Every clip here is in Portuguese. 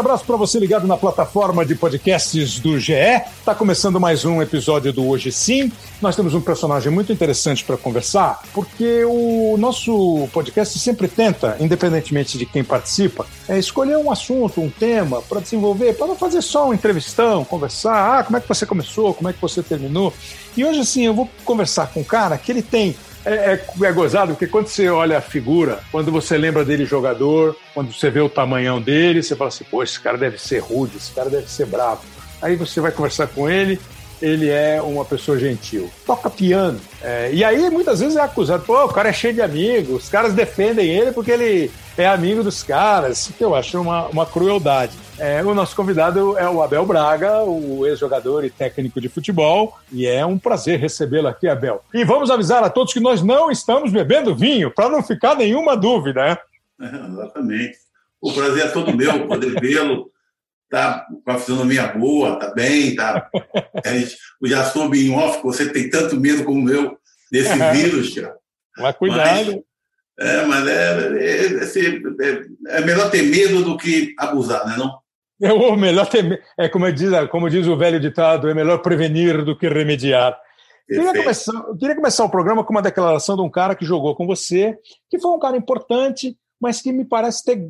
abraço para você ligado na plataforma de podcasts do GE. Está começando mais um episódio do Hoje Sim. Nós temos um personagem muito interessante para conversar, porque o nosso podcast sempre tenta, independentemente de quem participa, é escolher um assunto, um tema para desenvolver, para não fazer só uma entrevistão, conversar. Ah, como é que você começou? Como é que você terminou? E hoje, assim, eu vou conversar com um cara que ele tem é, é, é, gozado porque quando você olha a figura, quando você lembra dele jogador, quando você vê o tamanhão dele, você fala assim, pô, esse cara deve ser rude, esse cara deve ser bravo. Aí você vai conversar com ele, ele é uma pessoa gentil. Toca piano. É, e aí muitas vezes é acusado, pô, o cara é cheio de amigos, os caras defendem ele porque ele é amigo dos caras, que eu acho uma, uma crueldade. É, o nosso convidado é o Abel Braga, o ex-jogador e técnico de futebol, e é um prazer recebê-lo aqui, Abel. E vamos avisar a todos que nós não estamos bebendo vinho, para não ficar nenhuma dúvida? É, exatamente. O prazer é todo meu poder vê-lo, tá com a fisionomia boa, tá bem, tá. É, já soube em off que você tem tanto medo como eu desse vírus, cara. Mas cuidado. Mas, é, mas é, é, é, é, melhor ter medo do que abusar, né? Não? É o melhor ter, é como diz, como diz o velho ditado, é melhor prevenir do que remediar. Queria começar, queria começar o programa com uma declaração de um cara que jogou com você, que foi um cara importante, mas que me parece ter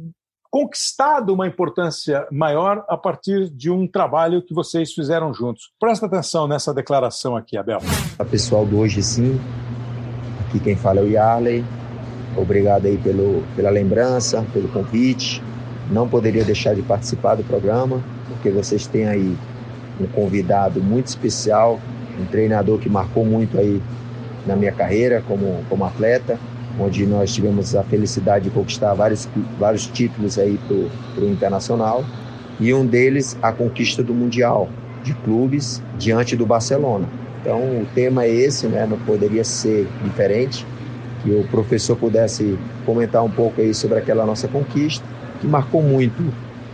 conquistado uma importância maior a partir de um trabalho que vocês fizeram juntos. Presta atenção nessa declaração aqui, Abel. A pessoal do Hoje Sim, aqui quem fala é o Yarley. Obrigado aí pelo, pela lembrança, pelo convite não poderia deixar de participar do programa, porque vocês têm aí um convidado muito especial, um treinador que marcou muito aí na minha carreira como, como atleta, onde nós tivemos a felicidade de conquistar vários, vários títulos aí para o Internacional, e um deles a conquista do Mundial de clubes diante do Barcelona. Então o tema é esse, né? não poderia ser diferente, que o professor pudesse comentar um pouco aí sobre aquela nossa conquista que marcou muito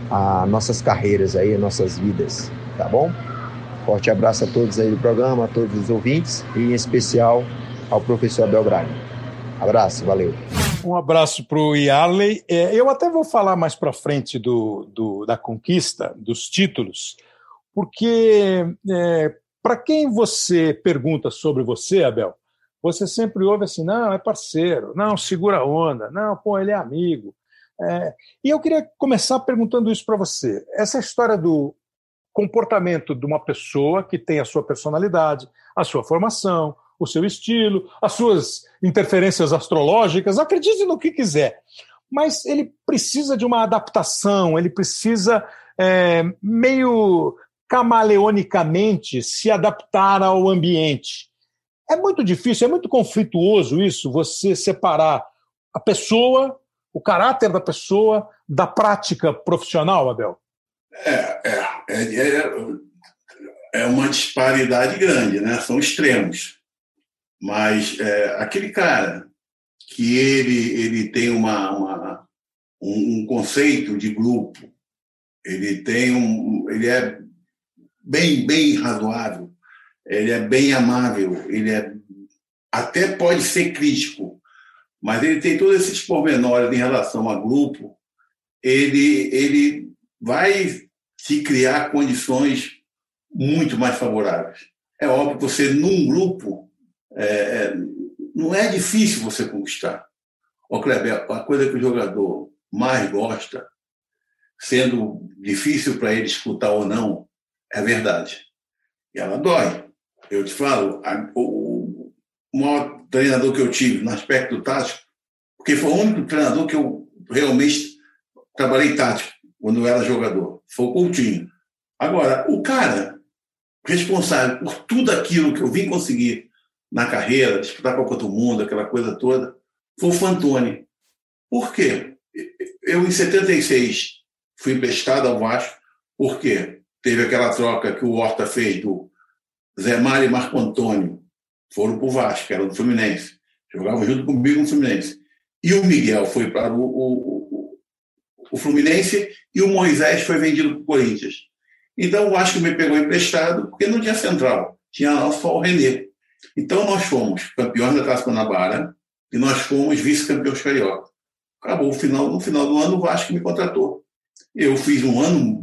as nossas carreiras aí, nossas vidas, tá bom? Forte abraço a todos aí do programa, a todos os ouvintes e em especial ao professor Abel Braga. Abraço, valeu. Um abraço para o Yarley. É, eu até vou falar mais para frente do, do, da conquista, dos títulos, porque é, para quem você pergunta sobre você, Abel, você sempre ouve assim: não, é parceiro, não, segura onda, não, pô, ele é amigo. É, e eu queria começar perguntando isso para você. Essa história do comportamento de uma pessoa que tem a sua personalidade, a sua formação, o seu estilo, as suas interferências astrológicas, acredite no que quiser. Mas ele precisa de uma adaptação, ele precisa é, meio camaleonicamente se adaptar ao ambiente. É muito difícil, é muito conflituoso isso, você separar a pessoa o caráter da pessoa da prática profissional, Abel? É, é, é, é, é uma disparidade grande, né? São extremos. Mas é, aquele cara que ele, ele tem uma, uma um, um, conceito de grupo, ele tem um, ele é bem bem razoável, ele é bem amável, ele é até pode ser crítico, mas ele tem todos esses pormenores em relação a grupo, ele, ele vai se criar condições muito mais favoráveis. É óbvio que você, num grupo, é, é, não é difícil você conquistar. O Kleber, a coisa que o jogador mais gosta, sendo difícil para ele escutar ou não, é verdade. E ela dói. Eu te falo, a, o, o maior treinador que eu tive no aspecto tático, porque foi o único treinador que eu realmente trabalhei tático quando eu era jogador. Foi o Coutinho. Agora, o cara responsável por tudo aquilo que eu vim conseguir na carreira, disputar com todo Mundo, aquela coisa toda, foi o Fantoni. Por quê? Eu, em 76, fui emprestado ao Vasco, porque teve aquela troca que o Horta fez do Zé Mário e Marco Antônio foram para o Vasco, era do Fluminense. Jogavam junto comigo no Fluminense. E o Miguel foi para o, o, o Fluminense e o Moisés foi vendido para o Corinthians. Então o Vasco me pegou emprestado porque não tinha central, tinha só o Renê. Então nós fomos campeões da Taça Guanabara e nós fomos vice-campeões carioca. Acabou o final, no final do ano o Vasco me contratou. Eu fiz um ano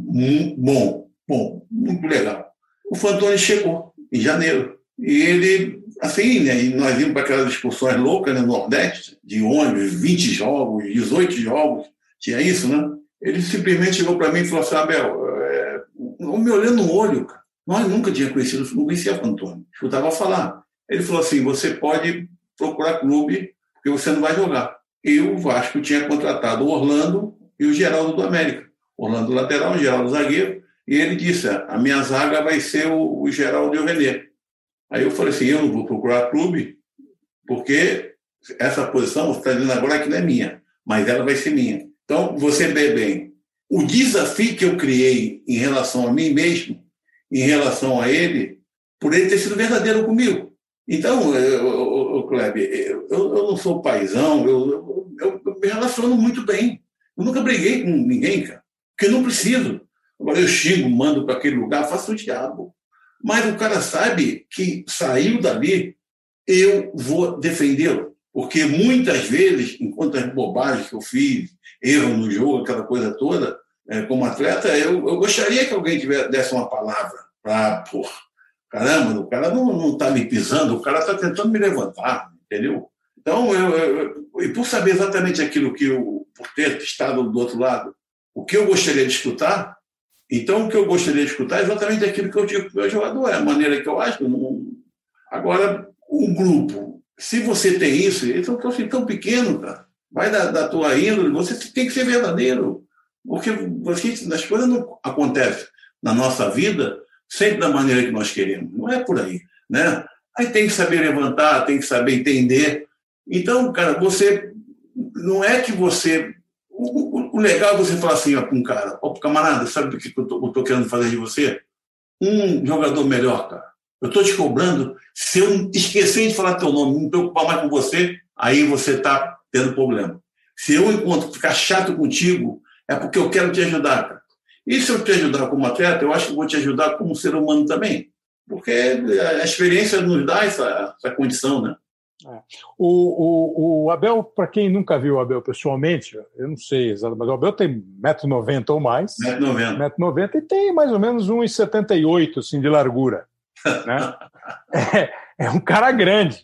bom, bom, muito legal. O Fantoni chegou em janeiro. E ele, assim, né, nós íamos para aquelas excursões loucas no Nordeste, de ônibus, 20 jogos, 18 jogos, tinha isso, né? Ele simplesmente chegou para mim e falou assim: Abel, é, me olhando no olho, cara, nós nunca tínhamos conhecido, não conhecia o Antônio, escutava falar. Ele falou assim: você pode procurar clube, porque você não vai jogar. E o Vasco tinha contratado o Orlando e o Geraldo do América. Orlando lateral, Geraldo zagueiro. E ele disse: a minha zaga vai ser o, o Geraldo e o. Aí eu falei assim: eu não vou procurar clube, porque essa posição, você está dizendo agora que não é minha, mas ela vai ser minha. Então, você vê bem, o desafio que eu criei em relação a mim mesmo, em relação a ele, por ele ter sido verdadeiro comigo. Então, o Kleber, eu, eu, não sou paizão, eu, eu, eu, me relaciono muito bem. Eu nunca briguei com ninguém, cara, porque não preciso. Agora eu xingo, mando para aquele lugar, faço o diabo. Mas o cara sabe que saiu dali, eu vou defendê-lo. Porque muitas vezes, enquanto as bobagens que eu fiz, erro no jogo, aquela coisa toda, é, como atleta, eu, eu gostaria que alguém tivesse, desse uma palavra para, caramba, o cara não está me pisando, o cara está tentando me levantar, entendeu? Então, eu, eu, e por saber exatamente aquilo que eu, por ter estado do outro lado, o que eu gostaria de escutar, então o que eu gostaria de escutar é exatamente aquilo que eu digo para o meu jogador, é a maneira que eu acho. Agora, um grupo, se você tem isso, então eu sou tão pequeno, cara, vai da, da tua índole, você tem que ser verdadeiro. Porque as coisas não acontecem na nossa vida sempre da maneira que nós queremos. Não é por aí. Né? Aí tem que saber levantar, tem que saber entender. Então, cara, você. Não é que você. O, o, o legal é você falar assim para um cara: Ó, camarada, sabe o que eu estou querendo fazer de você? Um jogador melhor, cara. Eu estou te cobrando. Se eu esquecer de falar teu nome, me preocupar mais com você, aí você está tendo problema. Se eu encontro ficar chato contigo, é porque eu quero te ajudar, cara. E se eu te ajudar como atleta, eu acho que vou te ajudar como ser humano também. Porque a experiência nos dá essa, essa condição, né? É. O, o, o, Abel, para quem nunca viu o Abel pessoalmente, eu não sei exatamente, mas o Abel tem 1,90m ou mais. 1,90m. 1,90m e tem mais ou menos 1,78m assim, de largura. Né? é, é um cara grande,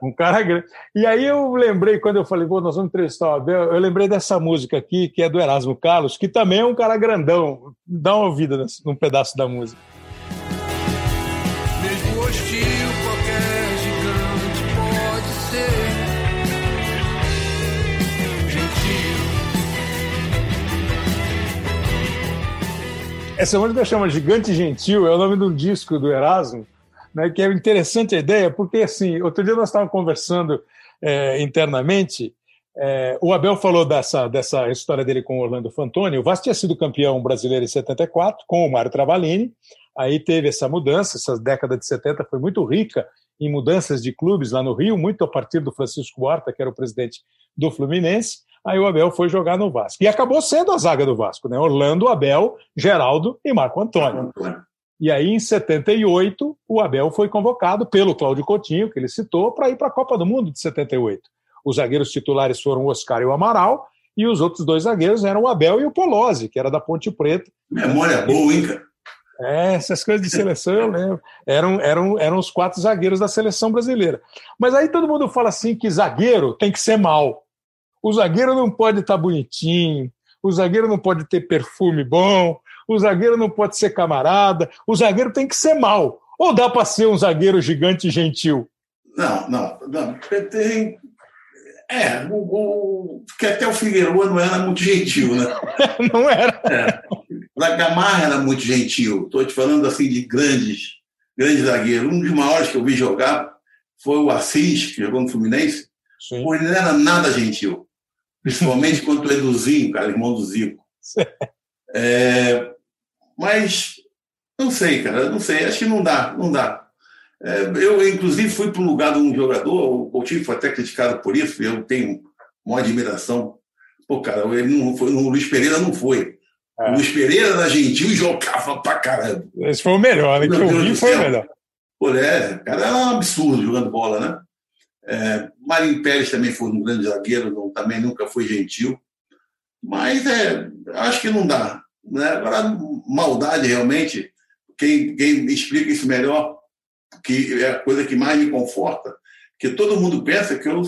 um cara grande. E aí eu lembrei, quando eu falei, Pô, nós vamos entrevistar o Abel, eu lembrei dessa música aqui, que é do Erasmo Carlos, que também é um cara grandão. Dá uma ouvida num pedaço da música. Mesmo hostil, qualquer gigante pode ser gentil. Essa música chama Gigante Gentil, é o nome de um disco do Erasmo né, que é interessante a ideia, porque assim, outro dia nós estávamos conversando é, internamente, é, o Abel falou dessa, dessa história dele com o Orlando Fantoni, o Vasco tinha sido campeão brasileiro em 74, com o Mário Travalini, aí teve essa mudança, essa década de 70 foi muito rica em mudanças de clubes lá no Rio, muito a partir do Francisco Horta, que era o presidente do Fluminense, aí o Abel foi jogar no Vasco. E acabou sendo a zaga do Vasco, né? Orlando, Abel, Geraldo e Marco Antônio. E aí, em 78, o Abel foi convocado pelo Cláudio Coutinho, que ele citou, para ir para a Copa do Mundo de 78. Os zagueiros titulares foram o Oscar e o Amaral, e os outros dois zagueiros eram o Abel e o Polozzi, que era da Ponte Preta. Memória boa, hein, cara? É, essas coisas de seleção eu lembro. Eram, eram, eram os quatro zagueiros da seleção brasileira. Mas aí todo mundo fala assim que zagueiro tem que ser mal. O zagueiro não pode estar tá bonitinho, o zagueiro não pode ter perfume bom, o zagueiro não pode ser camarada, o zagueiro tem que ser mal. Ou dá para ser um zagueiro gigante gentil? Não, não, não. Tem, é, o, o, porque até o Figueiredo não era muito gentil, né? não era. É. O Gamarra era muito gentil. Estou te falando assim de grandes, grandes zagueiros. Um dos maiores que eu vi jogar foi o Assis, que jogou no Fluminense. Sim. Pô, ele não era nada gentil. Principalmente quanto o Eduzinho, cara, irmão do Zico. É, mas não sei, cara, não sei, acho que não dá, não dá. É, eu, inclusive, fui para um lugar de um jogador, o Coutinho foi até criticado por isso, eu tenho uma admiração. Pô, cara, ele não foi, o Luiz Pereira não foi. É. O Luiz Pereira era gentil e jogava pra caramba. Esse foi o melhor, né? Que eu vi foi o melhor. Pô, é, cara, é um absurdo jogando bola, né? É, Marinho Pérez também foi um grande zagueiro, não, também nunca foi gentil. Mas é, acho que não dá. Né? Agora, maldade realmente, quem, quem explica isso melhor, que é a coisa que mais me conforta, que todo mundo pensa que eu,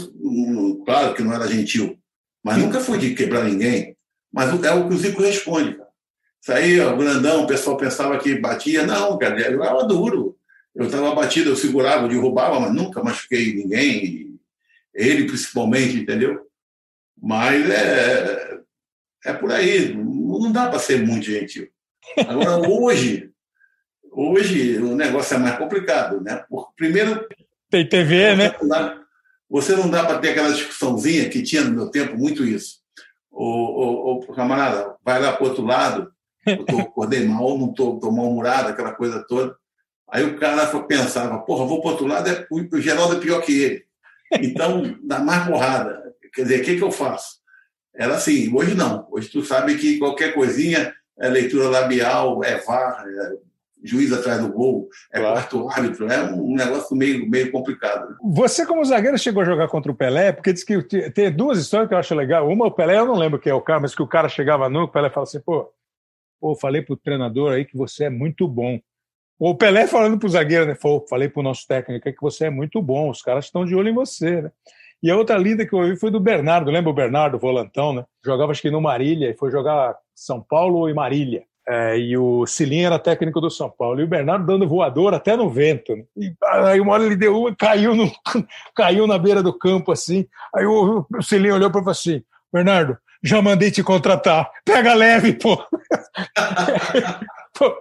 claro que não era gentil, mas nunca fui de quebrar ninguém. Mas é o que o Zico responde. Cara. Isso aí, o grandão, o pessoal pensava que batia. Não, cara, eu era duro. Eu estava batido, eu segurava, eu derrubava, mas nunca machuquei ninguém. Ele, principalmente, entendeu? Mas é, é por aí. Não dá para ser muito gentil. Agora, hoje, hoje o negócio é mais complicado, né? Porque, primeiro. Tem TV, né? Não dá, você não dá para ter aquela discussãozinha que tinha no meu tempo, muito isso. O, camarada, vai lá para o outro lado, eu tô, acordei mal, não estou tô, tô mal-humorado, aquela coisa toda. Aí o cara pensava, porra, vou para o outro lado, é, o Geraldo é pior que ele. Então, dá mais porrada. Quer dizer, o que, que eu faço? Era assim, hoje não. Hoje tu sabe que qualquer coisinha é leitura labial, é VAR, é juiz atrás do gol, é claro. quarto árbitro, é um negócio meio, meio complicado. Você, como zagueiro, chegou a jogar contra o Pelé, porque diz que tem duas histórias que eu acho legal. Uma, o Pelé, eu não lembro quem é o cara, mas que o cara chegava no, o Pelé fala assim, pô, pô, falei pro treinador aí que você é muito bom. O Pelé falando pro zagueiro, né? Falei pro nosso técnico que você é muito bom, os caras estão de olho em você, né? E a outra linda que eu ouvi foi do Bernardo, lembra o Bernardo, volantão, né? Jogava acho que no Marília, e foi jogar São Paulo e Marília. É, e o Cilinho era técnico do São Paulo. E o Bernardo dando voador até no vento. Né? E aí uma hora ele deu uma caiu, no, caiu na beira do campo assim. Aí o, o olhou para ele assim: Bernardo, já mandei te contratar. Pega leve, pô. pô.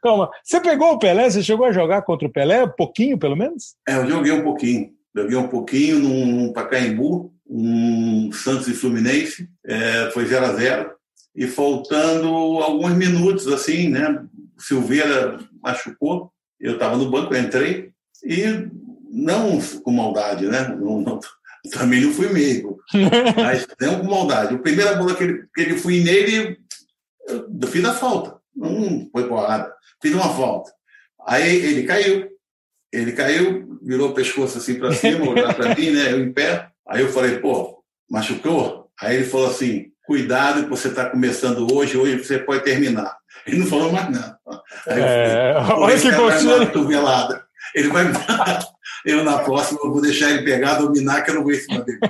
Calma. Você pegou o Pelé? Você chegou a jogar contra o Pelé? Um pouquinho, pelo menos? É, eu joguei um pouquinho. Joguei um pouquinho num Pacaembu, um Santos e Fluminense. É, foi 0 a 0 e faltando alguns minutos, assim, né? O Silveira machucou, eu estava no banco, entrei, e não com maldade, né? Não, não, também não fui meio, mas não com maldade. A primeira bola que ele, que ele fui nele, eu fiz a falta, não foi porrada, fiz uma falta. Aí ele caiu, ele caiu, virou o pescoço assim para cima, olhar para mim, né? Eu em pé. Aí eu falei, pô, machucou? Aí ele falou assim, cuidado que você está começando hoje, hoje você pode terminar. Ele não falou mais nada. Aí é, eu falei, olha que cotovelada. Ele vai eu na próxima eu vou deixar ele pegar, dominar, que eu não vou em cima dele.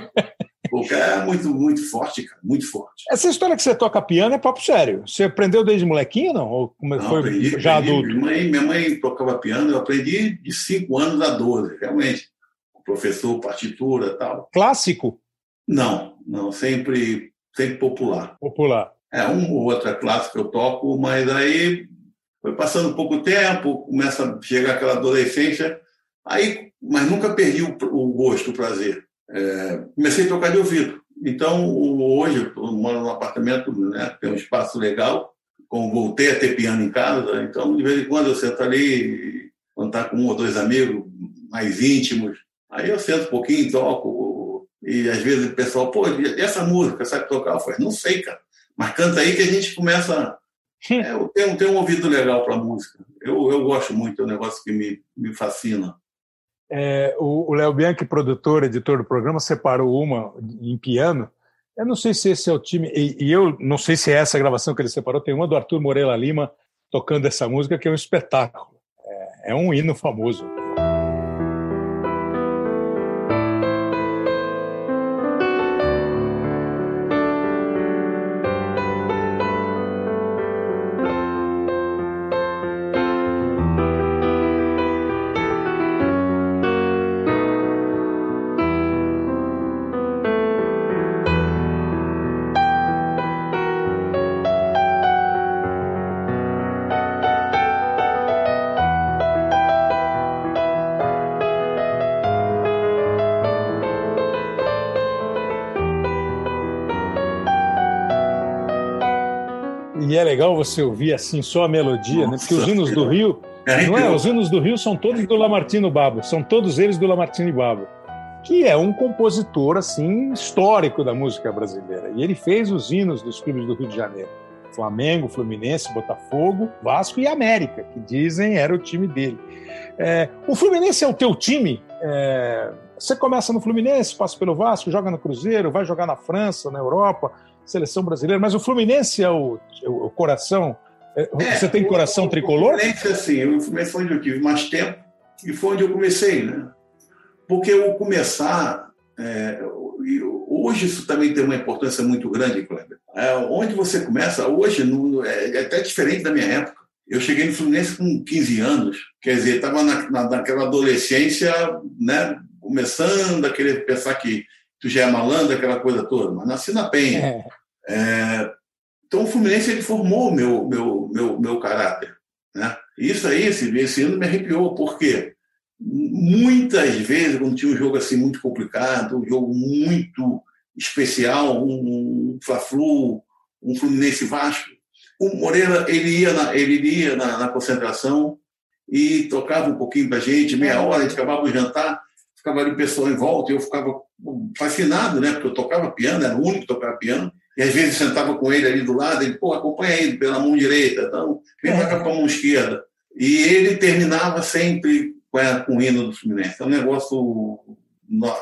É muito, muito forte, cara, muito forte. Essa história que você toca piano é papo sério. Você aprendeu desde molequinho, não? Ou como não, foi aprendi, já aprendi. adulto? Minha mãe, minha mãe tocava piano, eu aprendi de 5 anos a 12, realmente. O professor, partitura tal. Clássico? Não, não, sempre sempre popular. Popular. É, uma ou outra classe que eu toco, mas aí foi passando pouco tempo, começa a chegar aquela adolescência, aí, mas nunca perdi o, o gosto, o prazer. É, comecei a tocar de ouvido. Então, hoje, eu moro num apartamento, né, tem um espaço legal, como voltei a ter piano em casa, então, de vez em quando eu sento ali, quando está com um ou dois amigos mais íntimos, aí eu sento um pouquinho, toco, e às vezes o pessoal, pô, essa música, sabe tocar? Eu falei, não sei, cara. Mas canta aí que a gente começa. É, eu tenho, tenho um ouvido legal para música. Eu, eu gosto muito, é um negócio que me, me fascina. É, o Léo Bianchi, produtor, editor do programa, separou uma em piano. Eu não sei se esse é o time, e, e, eu não sei se é essa gravação que ele separou. Tem uma do Arthur Moreira Lima tocando essa música, que é um espetáculo. É, é um hino famoso. Legal você ouvir assim só a melodia, Nossa, né? Porque os hinos do Rio, é, não é? Os hinos do Rio são todos do Lamartino Babo, são todos eles do Lamartine Babo, que é um compositor assim histórico da música brasileira. E ele fez os hinos dos clubes do Rio de Janeiro. Flamengo, Fluminense, Botafogo, Vasco e América, que dizem era o time dele. É, o Fluminense é o teu time? É, Você começa no Fluminense, passa pelo Vasco, joga no Cruzeiro, vai jogar na França, na Europa, seleção brasileira, mas o Fluminense é o, é o coração. É, é, você tem coração o, tricolor? O Fluminense, assim, o Fluminense foi onde eu tive mais tempo e foi onde eu comecei, né? Porque o começar, é, hoje isso também tem uma importância muito grande, Kleber. É, onde você começa, hoje, no, é, é até diferente da minha época. Eu cheguei no Fluminense com 15 anos, quer dizer, estava na, na, naquela adolescência, né, começando a querer pensar que tu já é malandro, aquela coisa toda, mas nasci na Penha. É. É, então o Fluminense ele formou o meu, meu, meu, meu caráter. Né? Isso aí, esse, esse ano me arrepiou, porque muitas vezes, quando tinha um jogo assim muito complicado, um jogo muito especial, um, um Fla-Flu, um Fluminense Vasco, o Moreira ele ia na, ele ia na, na concentração e tocava um pouquinho para a gente, meia hora, a gente acabava o jantar, ficava ali o pessoal em volta, e eu ficava fascinado, né? Porque eu tocava piano, era o único que tocava piano, e às vezes sentava com ele ali do lado, ele, pô, acompanha ele pela mão direita, então, vem para cá com a mão esquerda. E ele terminava sempre com, a, com o hino do Fluminense. Então, o negócio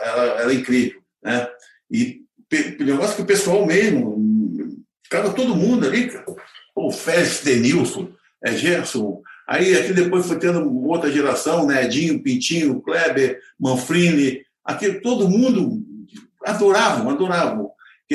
era, era incrível, né? E o negócio que o pessoal mesmo, ficava todo mundo ali, cara o Félix Denilson, é, Gerson. Aí aqui depois foi tendo outra geração, né? Edinho, Pintinho, Kleber, Manfrini. Aqui todo mundo adoravam, adoravam.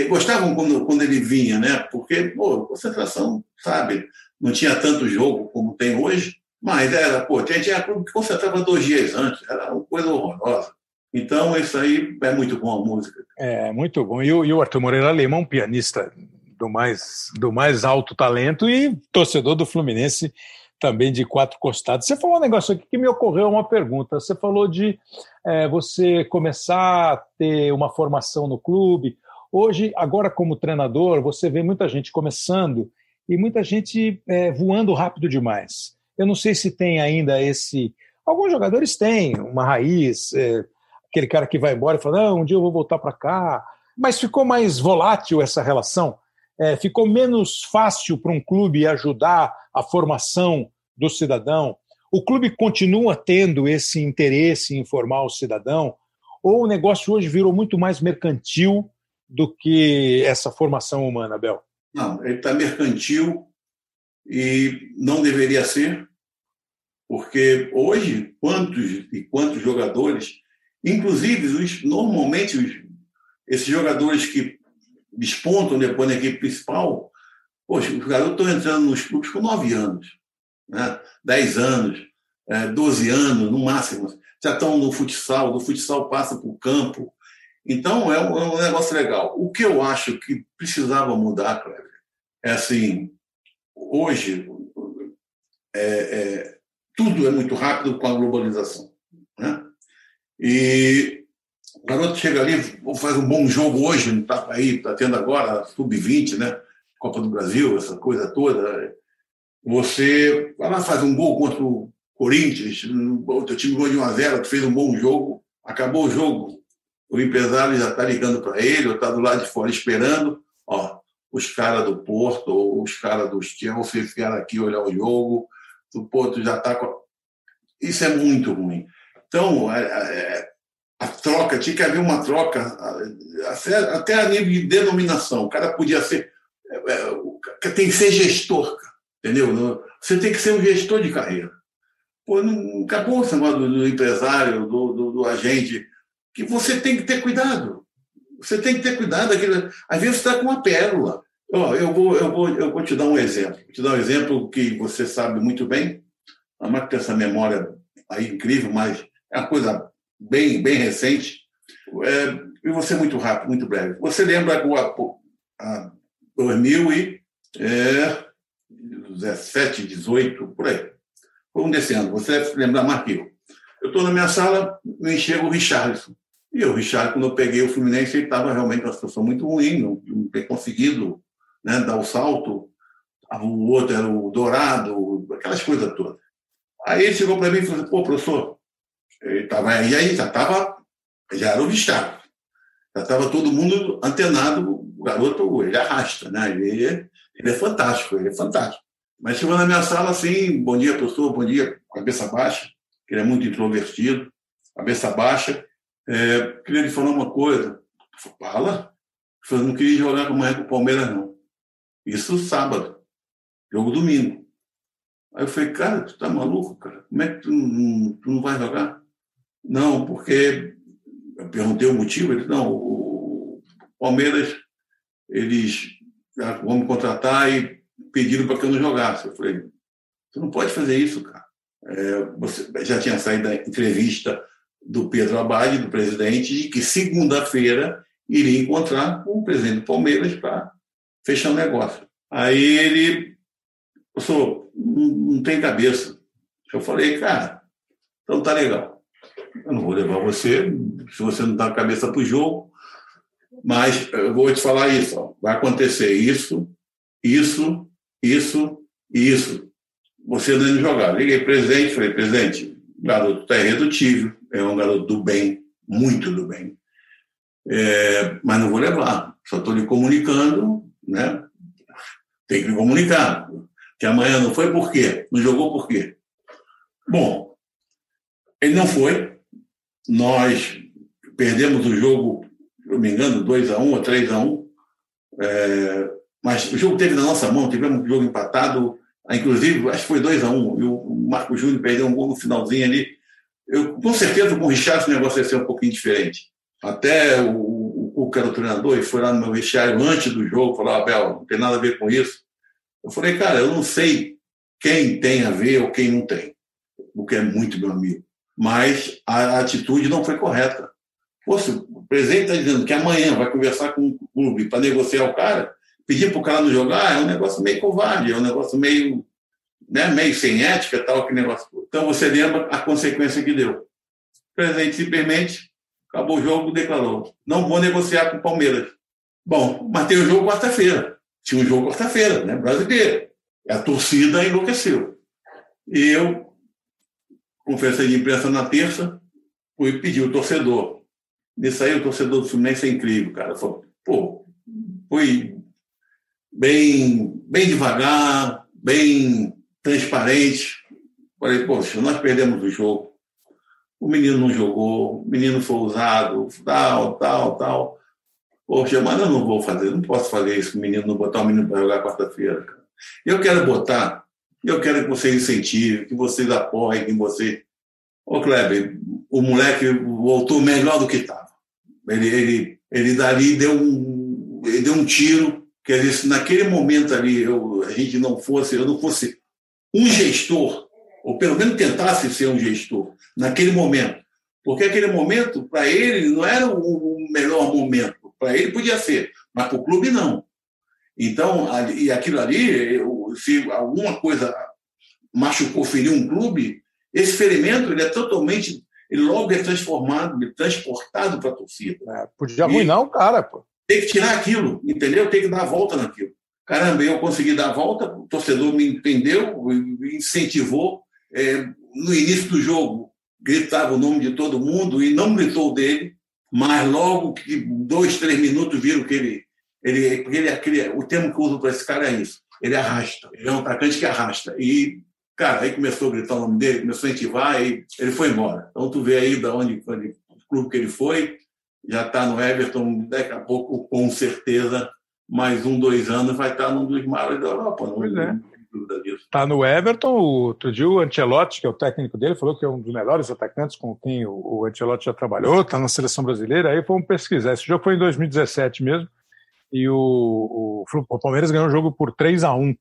Gostavam quando, quando ele vinha, né? Porque, pô, concentração, sabe? Não tinha tanto jogo como tem hoje, mas era, pô, tinha, tinha clube que concentrava dois dias antes, era uma coisa horrorosa. Então, isso aí é muito bom a música. É, muito bom. E o, e o Arthur Moreira um pianista do mais, do mais alto talento e torcedor do Fluminense também de quatro costados. Você falou um negócio aqui que me ocorreu uma pergunta. Você falou de é, você começar a ter uma formação no clube. Hoje, agora como treinador, você vê muita gente começando e muita gente é, voando rápido demais. Eu não sei se tem ainda esse. Alguns jogadores têm uma raiz, é, aquele cara que vai embora e fala: não, um dia eu vou voltar para cá. Mas ficou mais volátil essa relação é, ficou menos fácil para um clube ajudar a formação do cidadão? O clube continua tendo esse interesse em formar o cidadão? Ou o negócio hoje virou muito mais mercantil do que essa formação humana, Bel? Não, ele está mercantil e não deveria ser, porque hoje, quantos e quantos jogadores, inclusive, os, normalmente, os, esses jogadores que despontam depois na equipe principal, poxa, os garotos estão entrando nos clubes com 9 anos, né? 10 anos, é, 12 anos, no máximo. Já estão no futsal, do futsal passa para o campo. Então, é um, é um, negócio legal. O que eu acho que precisava mudar, Cleber, é assim, hoje, é, é, tudo é muito rápido com a globalização. Né? E o garoto chega ali, faz um bom jogo hoje, não está aí, está tendo agora sub-20, né? Copa do Brasil, essa coisa toda. Você vai lá, faz um gol contra o Corinthians, o teu time ganhou de 1 a 0, tu fez um bom jogo, acabou o jogo, o empresário já está ligando para ele, ou está do lado de fora esperando, ó, os caras do Porto, ou os caras do Chelsea vieram aqui olhar o jogo, o Porto já está. Isso é muito ruim. Então, é, é, a troca, tinha que haver uma troca, até a nível de denominação. O cara podia ser. É, é, tem que ser gestor, entendeu? Você tem que ser um gestor de carreira. Pô, não, acabou esse negócio do, do empresário, do, do, do, agente, que você tem que ter cuidado. Você tem que ter cuidado. Daquele, às vezes você está com uma pérola. Eu, vou, eu, vou, eu vou te dar um exemplo. Vou te dar um exemplo que você sabe muito bem. A máquina tem essa memória aí incrível, mas é uma coisa bem, bem recente. É, e você muito rápido, muito breve. Você lembra o a 2017, 18, por aí. Foi um desse ano. Você deve lembrar mais que eu. Eu estou na minha sala, me enxerga o Richarlison. E o Richard, quando eu peguei o Fluminense, ele estava realmente numa situação muito ruim, não, não ter conseguido né, dar o salto. O outro era o Dourado, aquelas coisas todas. Aí ele chegou para mim e falou: pô, professor, ele tava, e aí já estava, já era o Estado. Já estava todo mundo antenado, o garoto, ele arrasta, né? Ele, ele é fantástico, ele é fantástico. Mas chegou na minha sala assim, bom dia, professor, bom dia, cabeça baixa, que ele é muito introvertido, cabeça baixa, é, queria lhe falar uma coisa. Fala. Eu não queria jogar amanhã com o Palmeiras, não. Isso sábado. Jogo domingo. Aí eu falei, cara, tu tá maluco, cara? Como é que tu tu não vai jogar? Não, porque eu perguntei o motivo, ele não, o Palmeiras, eles vão me contratar e pediram para que eu não jogasse. Eu falei, você não pode fazer isso, cara. É, você já tinha saído da entrevista do Pedro Abade, do presidente, de que segunda-feira iria encontrar com o presidente do Palmeiras para fechar o negócio. Aí ele, eu sou, não, não tem cabeça. Eu falei, cara, então tá legal. Eu não vou levar você, se você não com a cabeça para o jogo, mas eu vou te falar isso, ó, vai acontecer isso, isso, isso e isso. Você não jogar. Liguei presidente, falei, presidente, o garoto está irredutível, é um garoto do bem, muito do bem. É, mas não vou levar, só estou lhe comunicando, né? Tem que lhe comunicar. Que amanhã não foi por quê? Não jogou por quê? Bom, ele não foi. Nós perdemos o jogo, se não me engano, 2 a 1 ou 3 a 1 é, Mas o jogo teve na nossa mão, tivemos um jogo empatado, inclusive, acho que foi 2 a 1 e o Marco Júnior perdeu um gol no finalzinho ali. Eu, com certeza, com o Richard, o negócio ia ser um pouquinho diferente. Até o, que era o treinador, e foi lá no meu vestiário antes do jogo, falou: Abel, não tem nada a ver com isso. Eu falei, cara, eu não sei quem tem a ver ou quem não tem, o que é muito meu amigo. Mas a atitude não foi correta. Se o presidente está dizendo que amanhã vai conversar com o clube para negociar o cara, pedir para o cara não jogar é um negócio meio covarde, é um negócio meio, né, meio sem ética, tal, que negócio. Então você lembra a consequência que deu. O presidente simplesmente Acabou o jogo, declarou: não vou negociar com o Palmeiras. Bom, mas tem o jogo quarta-feira. Tinha um jogo quarta-feira, né? Brasileiro. A torcida enlouqueceu. E eu, conferência de imprensa na terça, fui pedir o torcedor. Nisso aí, o torcedor do Fluminense é incrível, cara. Falou, pô, foi bem, bem devagar, bem transparente. Falei, poxa, nós perdemos o jogo o menino não jogou, o menino foi usado, tal, tal, tal. Poxa, mas eu não vou fazer, não posso fazer isso, o menino não botar o menino para jogar quarta-feira. Eu quero botar, eu quero que vocês incentivem, que vocês apoiem, que você. Ô, Kleber, o moleque voltou melhor do que estava. Ele, ele, ele dali deu um, ele deu um tiro, quer dizer, se naquele momento ali eu, a gente não fosse, eu não fosse um gestor ou pelo menos tentasse ser um gestor naquele momento. Porque aquele momento, para ele, não era o melhor momento. Para ele podia ser, mas para o clube não. Então, e aquilo ali, se alguma coisa machucou, feriu um clube, esse ferimento ele é totalmente, ele logo é transformado, é transportado para a torcida. É, podia arruinar o cara, pô. Tem que tirar aquilo, entendeu? Tem que dar a volta naquilo. Caramba, eu consegui dar a volta, o torcedor me entendeu, me incentivou, é, no início do jogo, gritava o nome de todo mundo e não gritou dele, mas logo que dois, três minutos viram que ele. ele, ele, aquele, o termo que eu uso para esse cara é isso. Ele arrasta. Ele é um atacante que arrasta. E, cara, aí começou a gritar o nome dele, começou a incentivar e ele foi embora. Então, tu vê aí da onde, onde o clube que ele foi, já está no Everton, daqui a pouco, com certeza, mais um, dois anos, vai estar num dos maiores da Europa. Não, pois é dúvida disso. Tá no Everton, o outro dia o Ancelotti, que é o técnico dele, falou que é um dos melhores atacantes com quem o, o Ancelotti já trabalhou, está na seleção brasileira, aí fomos pesquisar. Esse jogo foi em 2017 mesmo, e o, o, o Palmeiras ganhou o jogo por 3 a 1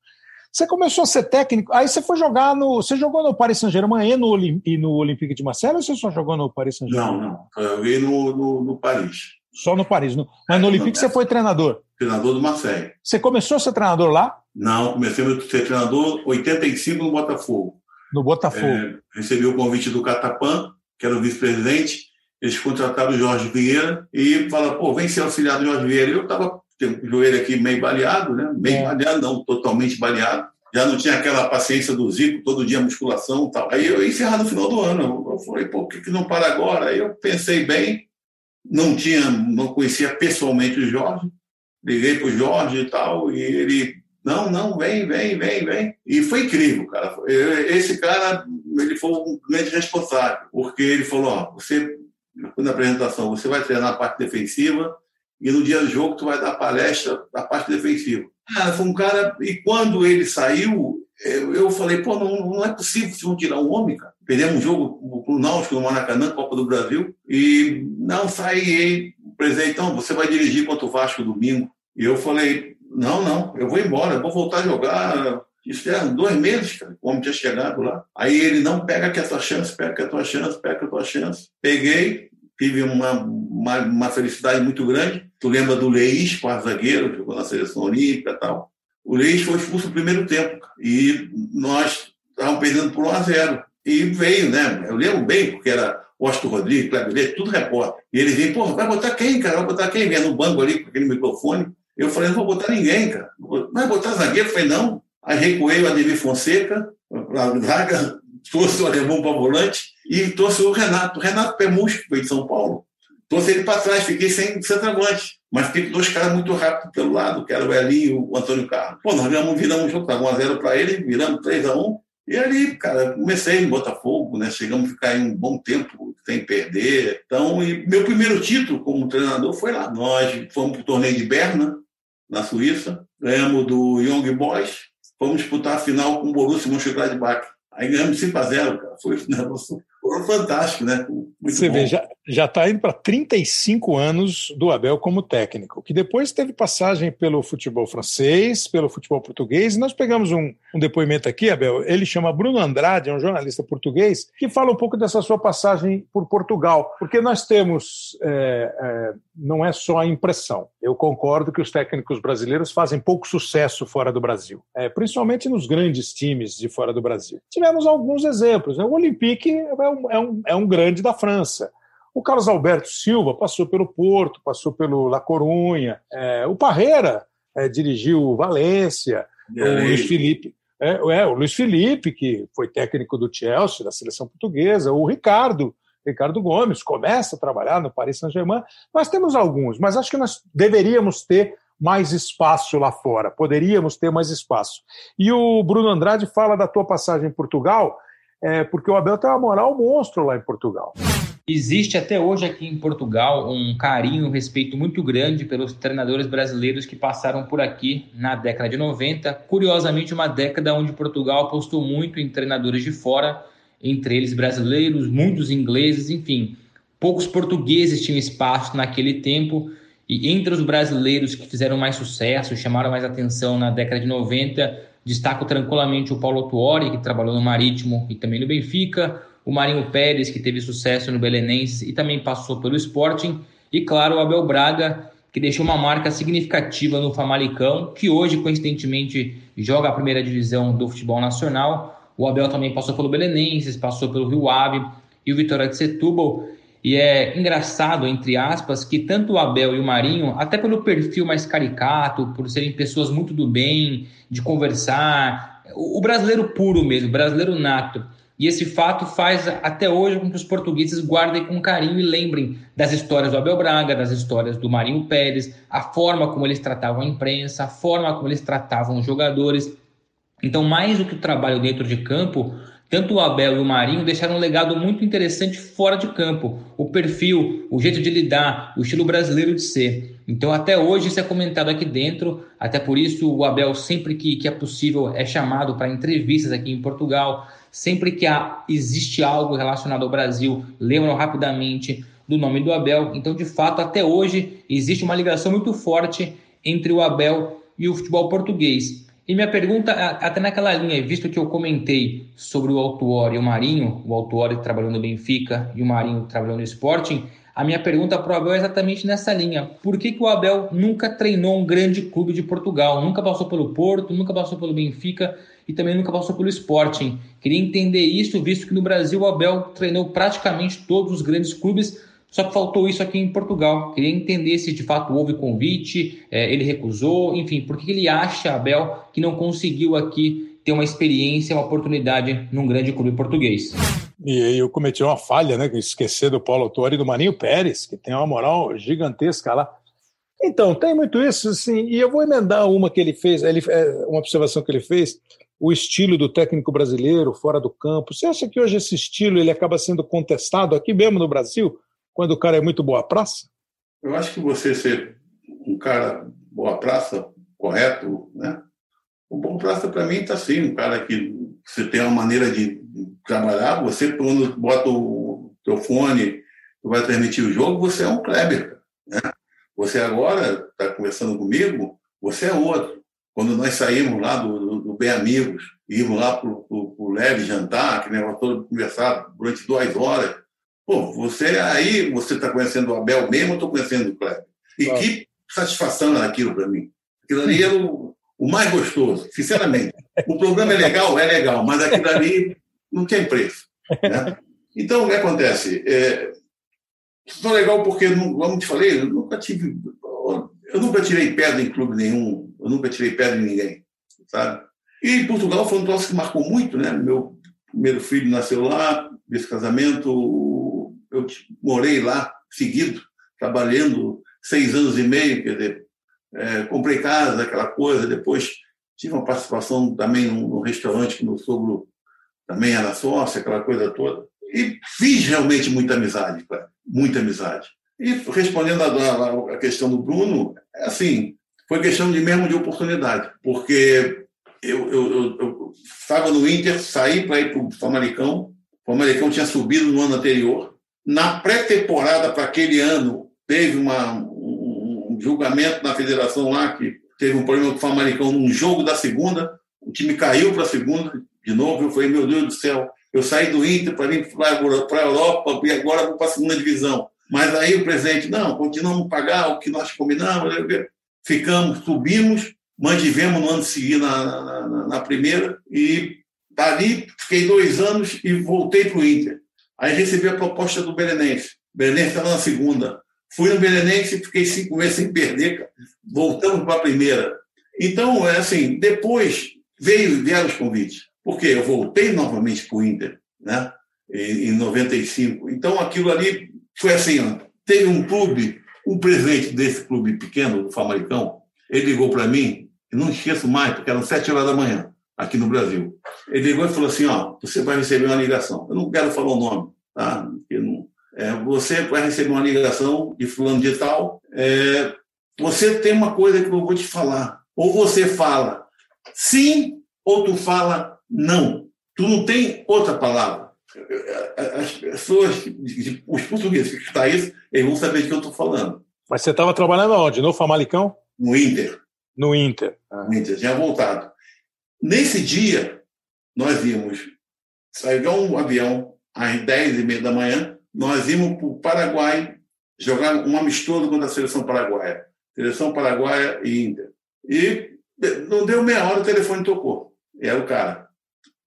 você começou a ser técnico, aí você foi jogar no. Você jogou no Paris Saint-Germain e no, e no Olympique de Marseille ou você só jogou no Paris Saint-Germain? Não, não. Eu joguei no, no, no Paris. Só no Paris. No, mas no Olympique você foi treinador? Treinador do Marseille. Você começou a ser treinador lá? Não, comecei a ser treinador 85 no Botafogo. No Botafogo. É, recebi o convite do Catapan, que era o vice-presidente. Eles contrataram o Jorge Vieira e falaram, pô, vem ser auxiliar do Jorge Vieira. Eu estava joelho aqui meio baleado, né? Meio é. baleado, não, totalmente baleado. Já não tinha aquela paciência do Zico, todo dia musculação e tal. Aí eu encerrar no final do ano. Eu falei, pô, por que, que não para agora? Aí eu pensei bem, não tinha, não conhecia pessoalmente o Jorge, liguei para o Jorge e tal, e ele, não, não, vem, vem, vem, vem. E foi incrível, cara. Esse cara, ele foi um grande responsável, porque ele falou, ó, você na apresentação, você vai treinar a parte defensiva e no dia do jogo tu vai dar palestra da parte defensiva. Cara, foi um cara. E quando ele saiu, eu, eu falei, pô, não, não é possível vocês vão tirar um homem, cara. Perdemos um jogo pro Náutico no Maracanã, Copa do Brasil, e não saí. O presidente, então, você vai dirigir contra o Vasco domingo. E eu falei, não, não, eu vou embora, eu vou voltar a jogar. Isso era dois meses, cara, o homem tinha chegado lá. Aí ele, não, pega aqui a tua chance, pega aqui a tua chance, pega a tua chance. Peguei, tive uma, uma, uma felicidade muito grande. Tu lembra do Leís, quarto zagueiro, jogou na seleção olímpica e tal. O Leis foi expulso no primeiro tempo e nós estávamos perdendo por 1 a 0 E veio, né? Eu lembro bem, porque era Washington Rodrigues, Kleber tudo repórter. E ele veio, pô, vai botar quem, cara? Vai botar quem? Vinha no banco ali com aquele microfone. Eu falei, não vou botar ninguém, cara. Vai botar zagueiro? Eu falei, não. Aí recuei o Ademir Fonseca, a zaga, trouxe o alemão para volante e trouxe o Renato. O Renato Pemus, que veio de São Paulo. Ele para trás, fiquei sem centroavante. Mas fiquei com dois caras muito rápidos pelo lado, que era o Elinho e o Antônio Carlos. Pô, nós viramos, viramos estava 1x0 para ele, viramos 3x1. E ali, cara, comecei em Botafogo, né? Chegamos a ficar em um bom tempo sem perder. Então, meu primeiro título como treinador foi lá. Nós fomos para o torneio de Berna, na Suíça, ganhamos do Young Boys, fomos disputar a final com o Borussia Mönchengladbach. Aí ganhamos 5 a 0 cara. Foi um negócio fantástico, né? Muito Você bom. vê, já está indo para 35 anos do Abel como técnico, que depois teve passagem pelo futebol francês, pelo futebol português. E nós pegamos um, um depoimento aqui, Abel. Ele chama Bruno Andrade, é um jornalista português, que fala um pouco dessa sua passagem por Portugal. Porque nós temos, é, é, não é só a impressão. Eu concordo que os técnicos brasileiros fazem pouco sucesso fora do Brasil, é, principalmente nos grandes times de fora do Brasil. Tivemos alguns exemplos. Né? O Olympique é um, é, um, é um grande da França. O Carlos Alberto Silva passou pelo Porto, passou pelo La Corunha. É, o Parreira é, dirigiu o Valência. O Luiz Felipe. É, é, o Luiz Felipe, que foi técnico do Chelsea, da seleção portuguesa. O Ricardo, Ricardo Gomes, começa a trabalhar no Paris Saint-Germain. Nós temos alguns, mas acho que nós deveríamos ter mais espaço lá fora. Poderíamos ter mais espaço. E o Bruno Andrade fala da tua passagem em Portugal é, porque o Abel tem uma moral monstro lá em Portugal. Existe até hoje aqui em Portugal um carinho, um respeito muito grande pelos treinadores brasileiros que passaram por aqui na década de 90. Curiosamente, uma década onde Portugal apostou muito em treinadores de fora, entre eles brasileiros, muitos ingleses, enfim. Poucos portugueses tinham espaço naquele tempo. E entre os brasileiros que fizeram mais sucesso, chamaram mais atenção na década de 90, Destaco tranquilamente o Paulo Tuori, que trabalhou no Marítimo e também no Benfica, o Marinho Pérez, que teve sucesso no Belenenses e também passou pelo Sporting, e claro, o Abel Braga, que deixou uma marca significativa no Famalicão, que hoje, coincidentemente, joga a primeira divisão do futebol nacional. O Abel também passou pelo Belenenses, passou pelo Rio Ave e o Vitória de Setúbal. E é engraçado, entre aspas, que tanto o Abel e o Marinho, até pelo perfil mais caricato, por serem pessoas muito do bem, de conversar, o brasileiro puro mesmo, brasileiro nato. E esse fato faz até hoje com que os portugueses guardem com carinho e lembrem das histórias do Abel Braga, das histórias do Marinho Pérez, a forma como eles tratavam a imprensa, a forma como eles tratavam os jogadores. Então, mais do que o trabalho dentro de campo, tanto o Abel e o Marinho deixaram um legado muito interessante fora de campo. O perfil, o jeito de lidar, o estilo brasileiro de ser. Então, até hoje, isso é comentado aqui dentro. Até por isso, o Abel, sempre que, que é possível, é chamado para entrevistas aqui em Portugal. Sempre que há, existe algo relacionado ao Brasil, lembram rapidamente do nome do Abel. Então, de fato, até hoje, existe uma ligação muito forte entre o Abel e o futebol português. E minha pergunta, até naquela linha, visto que eu comentei sobre o Altuori e o Marinho, o Altuori trabalhou no Benfica e o Marinho trabalhou no Sporting, a minha pergunta para o Abel é exatamente nessa linha. Por que, que o Abel nunca treinou um grande clube de Portugal? Nunca passou pelo Porto, nunca passou pelo Benfica e também nunca passou pelo Sporting. Queria entender isso, visto que no Brasil o Abel treinou praticamente todos os grandes clubes, só que faltou isso aqui em Portugal. Queria entender se de fato houve convite, é, ele recusou, enfim, por que ele acha, Abel, que não conseguiu aqui ter uma experiência, uma oportunidade num grande clube português? E eu cometi uma falha, né? Esquecer do Paulo Autori e do Marinho Pérez, que tem uma moral gigantesca lá. Então, tem muito isso, assim, e eu vou emendar uma que ele fez, ele, é, uma observação que ele fez, o estilo do técnico brasileiro fora do campo. Você acha que hoje esse estilo ele acaba sendo contestado aqui mesmo no Brasil? Quando o cara é muito boa praça? Eu acho que você ser um cara boa praça, correto, né? O bom praça para mim está assim, um cara que você tem uma maneira de trabalhar, você quando bota o teu fone, vai transmitir o jogo, você é um Kleber, né? Você agora está conversando comigo, você é outro. Quando nós saímos lá do, do, do Bem Amigos, íamos lá para o Leve jantar, que negócio todo conversar durante duas horas, Pô, você aí, você está conhecendo o Abel mesmo, eu estou conhecendo o Kleber. E claro. que satisfação era aquilo para mim. Aquilo ali era o, o, mais gostoso, sinceramente. O programa é legal? É legal, mas aquilo ali não tem preço. Né? Então, o que acontece? É, legal porque, como te falei, eu nunca tive. Eu nunca tirei pedra em clube nenhum, eu nunca tirei pedra em ninguém, sabe? E Portugal foi um troço que marcou muito, né? Meu primeiro filho nasceu lá, desse casamento, eu morei lá seguido, trabalhando seis anos e meio, quer dizer, é, comprei casa, aquela coisa, depois tive uma participação também num, num restaurante que meu sogro também era sócio, aquela coisa toda. E fiz realmente muita amizade, cara, muita amizade. E respondendo a, a, questão do Bruno, é assim, foi questão de mesmo de oportunidade, porque eu estava no Inter, saí para ir para o Famalicão, o Famalicão tinha subido no ano anterior, na pré-temporada para aquele ano, teve uma, um julgamento na federação lá que teve um problema com o Famalicão num jogo da segunda, o time caiu para a segunda de novo. Eu falei, meu Deus do céu, eu saí do Inter para ir para a Europa e agora vou para a segunda divisão. Mas aí o presidente, não, continuamos a pagar o que nós combinamos. Ficamos, subimos, mantivemos no ano seguinte na, na, na primeira e dali fiquei dois anos e voltei para o Inter. Aí recebi a proposta do Belenense. O Belenense estava na segunda. Fui no Belenense e fiquei cinco meses sem perder. Voltamos para a primeira. Então, é assim, depois veio, vieram os convites. Porque eu voltei novamente para o Inter, né? Em, em 95. Então, aquilo ali foi assim, ó, teve um clube, um presidente desse clube pequeno, do Famalicão, ele ligou para mim, não esqueço mais, porque eram sete horas da manhã aqui no Brasil. Ele ligou e falou assim: ó, você vai receber uma ligação. Eu não quero falar o nome, tá? Não, é, você vai receber uma ligação de fulano de tal. É, você tem uma coisa que eu vou te falar. Ou você fala sim, ou tu fala não. Tu não tem outra palavra. As pessoas, os portugueses que estão isso, eles vão saber de que eu estou falando. Mas você estava trabalhando onde? No Famalicão? No Inter. No Inter. Ah. No Inter, tinha voltado. Nesse dia, nós íamos sair um avião às 10 e meia da manhã, nós íamos para o Paraguai jogar um amistoso contra a seleção paraguaia. Seleção paraguaia e Índia. E não deu meia hora, o telefone tocou. Era o cara.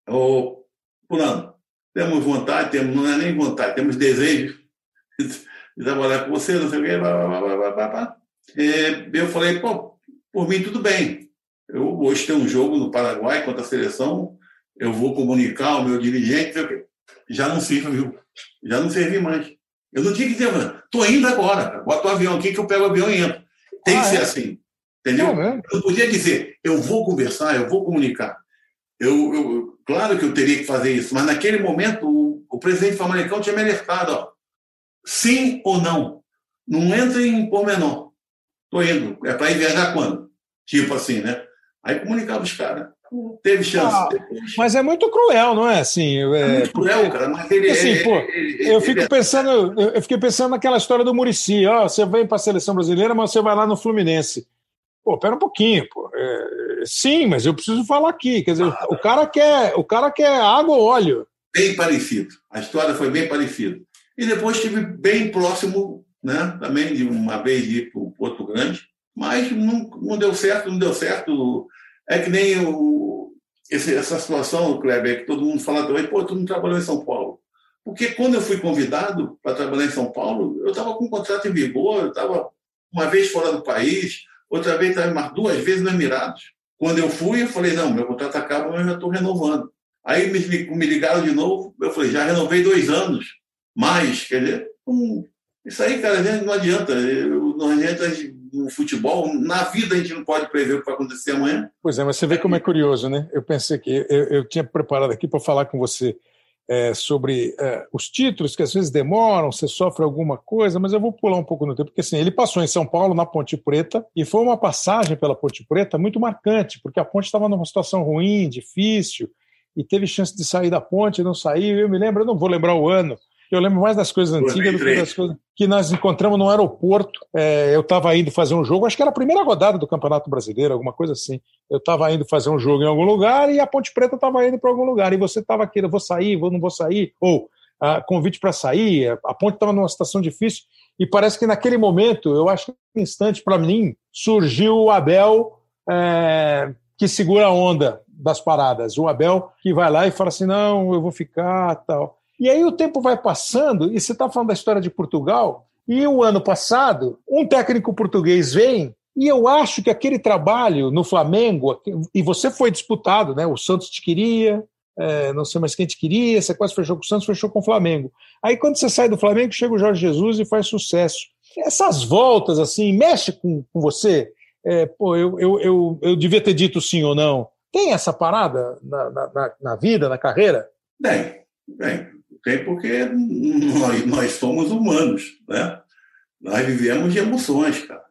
Ô, Fulano, temos vontade, temos, não é nem vontade, temos desejo de trabalhar com você, não sei o quê. Blá, blá, blá, blá, blá. E eu falei, pô, por mim tudo bem. Hoje tem um jogo no Paraguai contra a seleção, eu vou comunicar ao meu dirigente, já não viu? já não servi mais. Eu não tinha que dizer, estou indo agora, bota o avião aqui que eu pego o avião e entro. Tem ah, que ser é? assim, entendeu? É eu podia dizer, eu vou conversar, eu vou comunicar. Eu, eu, claro que eu teria que fazer isso, mas naquele momento o, o presidente Famalicão tinha me alertado, ó, sim ou não. Não entre em pormenor. Estou indo. É para ir viajar quando? Tipo assim, né? Aí comunicava os caras. Teve chance. Ah, mas é muito cruel, não é? Assim, é, é muito cruel, porque, cara. Mas ele, assim, pô, ele, eu fico pensando, eu fiquei pensando naquela história do Murici. Ó, você vem para a seleção brasileira, mas você vai lá no Fluminense. Pô, pera um pouquinho, pô. É, sim, mas eu preciso falar aqui. Quer dizer, ah, o, cara quer, o cara quer água ou óleo. Bem parecido. A história foi bem parecida. E depois estive bem próximo, né? Também de uma vez ir para o Porto Grande, mas não, não deu certo, não deu certo é que nem o, esse, essa situação, Kleber, que todo mundo fala também, pô, tu não trabalhou em São Paulo. Porque quando eu fui convidado para trabalhar em São Paulo, eu estava com um contrato em vigor, eu estava uma vez fora do país, outra vez estava duas vezes no Emirados. Quando eu fui, eu falei, não, meu contrato acaba, mas eu já estou renovando. Aí me, me, ligaram de novo, eu falei, já renovei dois anos, mais, quer dizer, um, isso aí, cara, não adianta, não adianta no futebol, na vida a gente não pode prever o que vai acontecer amanhã. Pois é, mas você vê como é curioso, né? Eu pensei que eu, eu tinha preparado aqui para falar com você. é, sobre é, os títulos, que às vezes demoram, você sofre alguma coisa, mas eu vou pular um pouco no tempo, porque assim, ele passou em São Paulo, na Ponte Preta, e foi uma passagem pela Ponte Preta muito marcante, porque a ponte estava numa situação ruim, difícil, e teve chance de sair da ponte, não saiu. Eu me lembro, eu não vou lembrar o ano, eu lembro mais das coisas antigas do que das coisas que nós encontramos no aeroporto. É, eu estava indo fazer um jogo, acho que era a primeira rodada do Campeonato Brasileiro, alguma coisa assim. Eu estava indo fazer um jogo em algum lugar e a Ponte Preta estava indo para algum lugar. E você estava aqui, eu vou sair, vou, não vou sair, ou ah, convite para sair. A Ponte estava numa situação difícil. E parece que naquele momento, eu acho que um instante para mim, surgiu o Abel é, que segura a onda das paradas. O Abel que vai lá e fala assim: não, eu vou ficar, tal. E aí o tempo vai passando, e você está falando da história de Portugal, e o ano passado, um técnico português vem, e eu acho que aquele trabalho no Flamengo, e você foi disputado, né? O Santos te queria, é, não sei mais quem te queria, você quase fechou com o Santos, fechou com o Flamengo. Aí quando você sai do Flamengo, chega o Jorge Jesus e faz sucesso. Essas voltas, assim, mexe com, com você? É, pô, eu, eu, eu, eu devia ter dito sim ou não. Tem essa parada na, na, na vida, na carreira? Tem, tem. Tem porque nós, nós somos humanos, né? Nós vivemos de emoções, cara.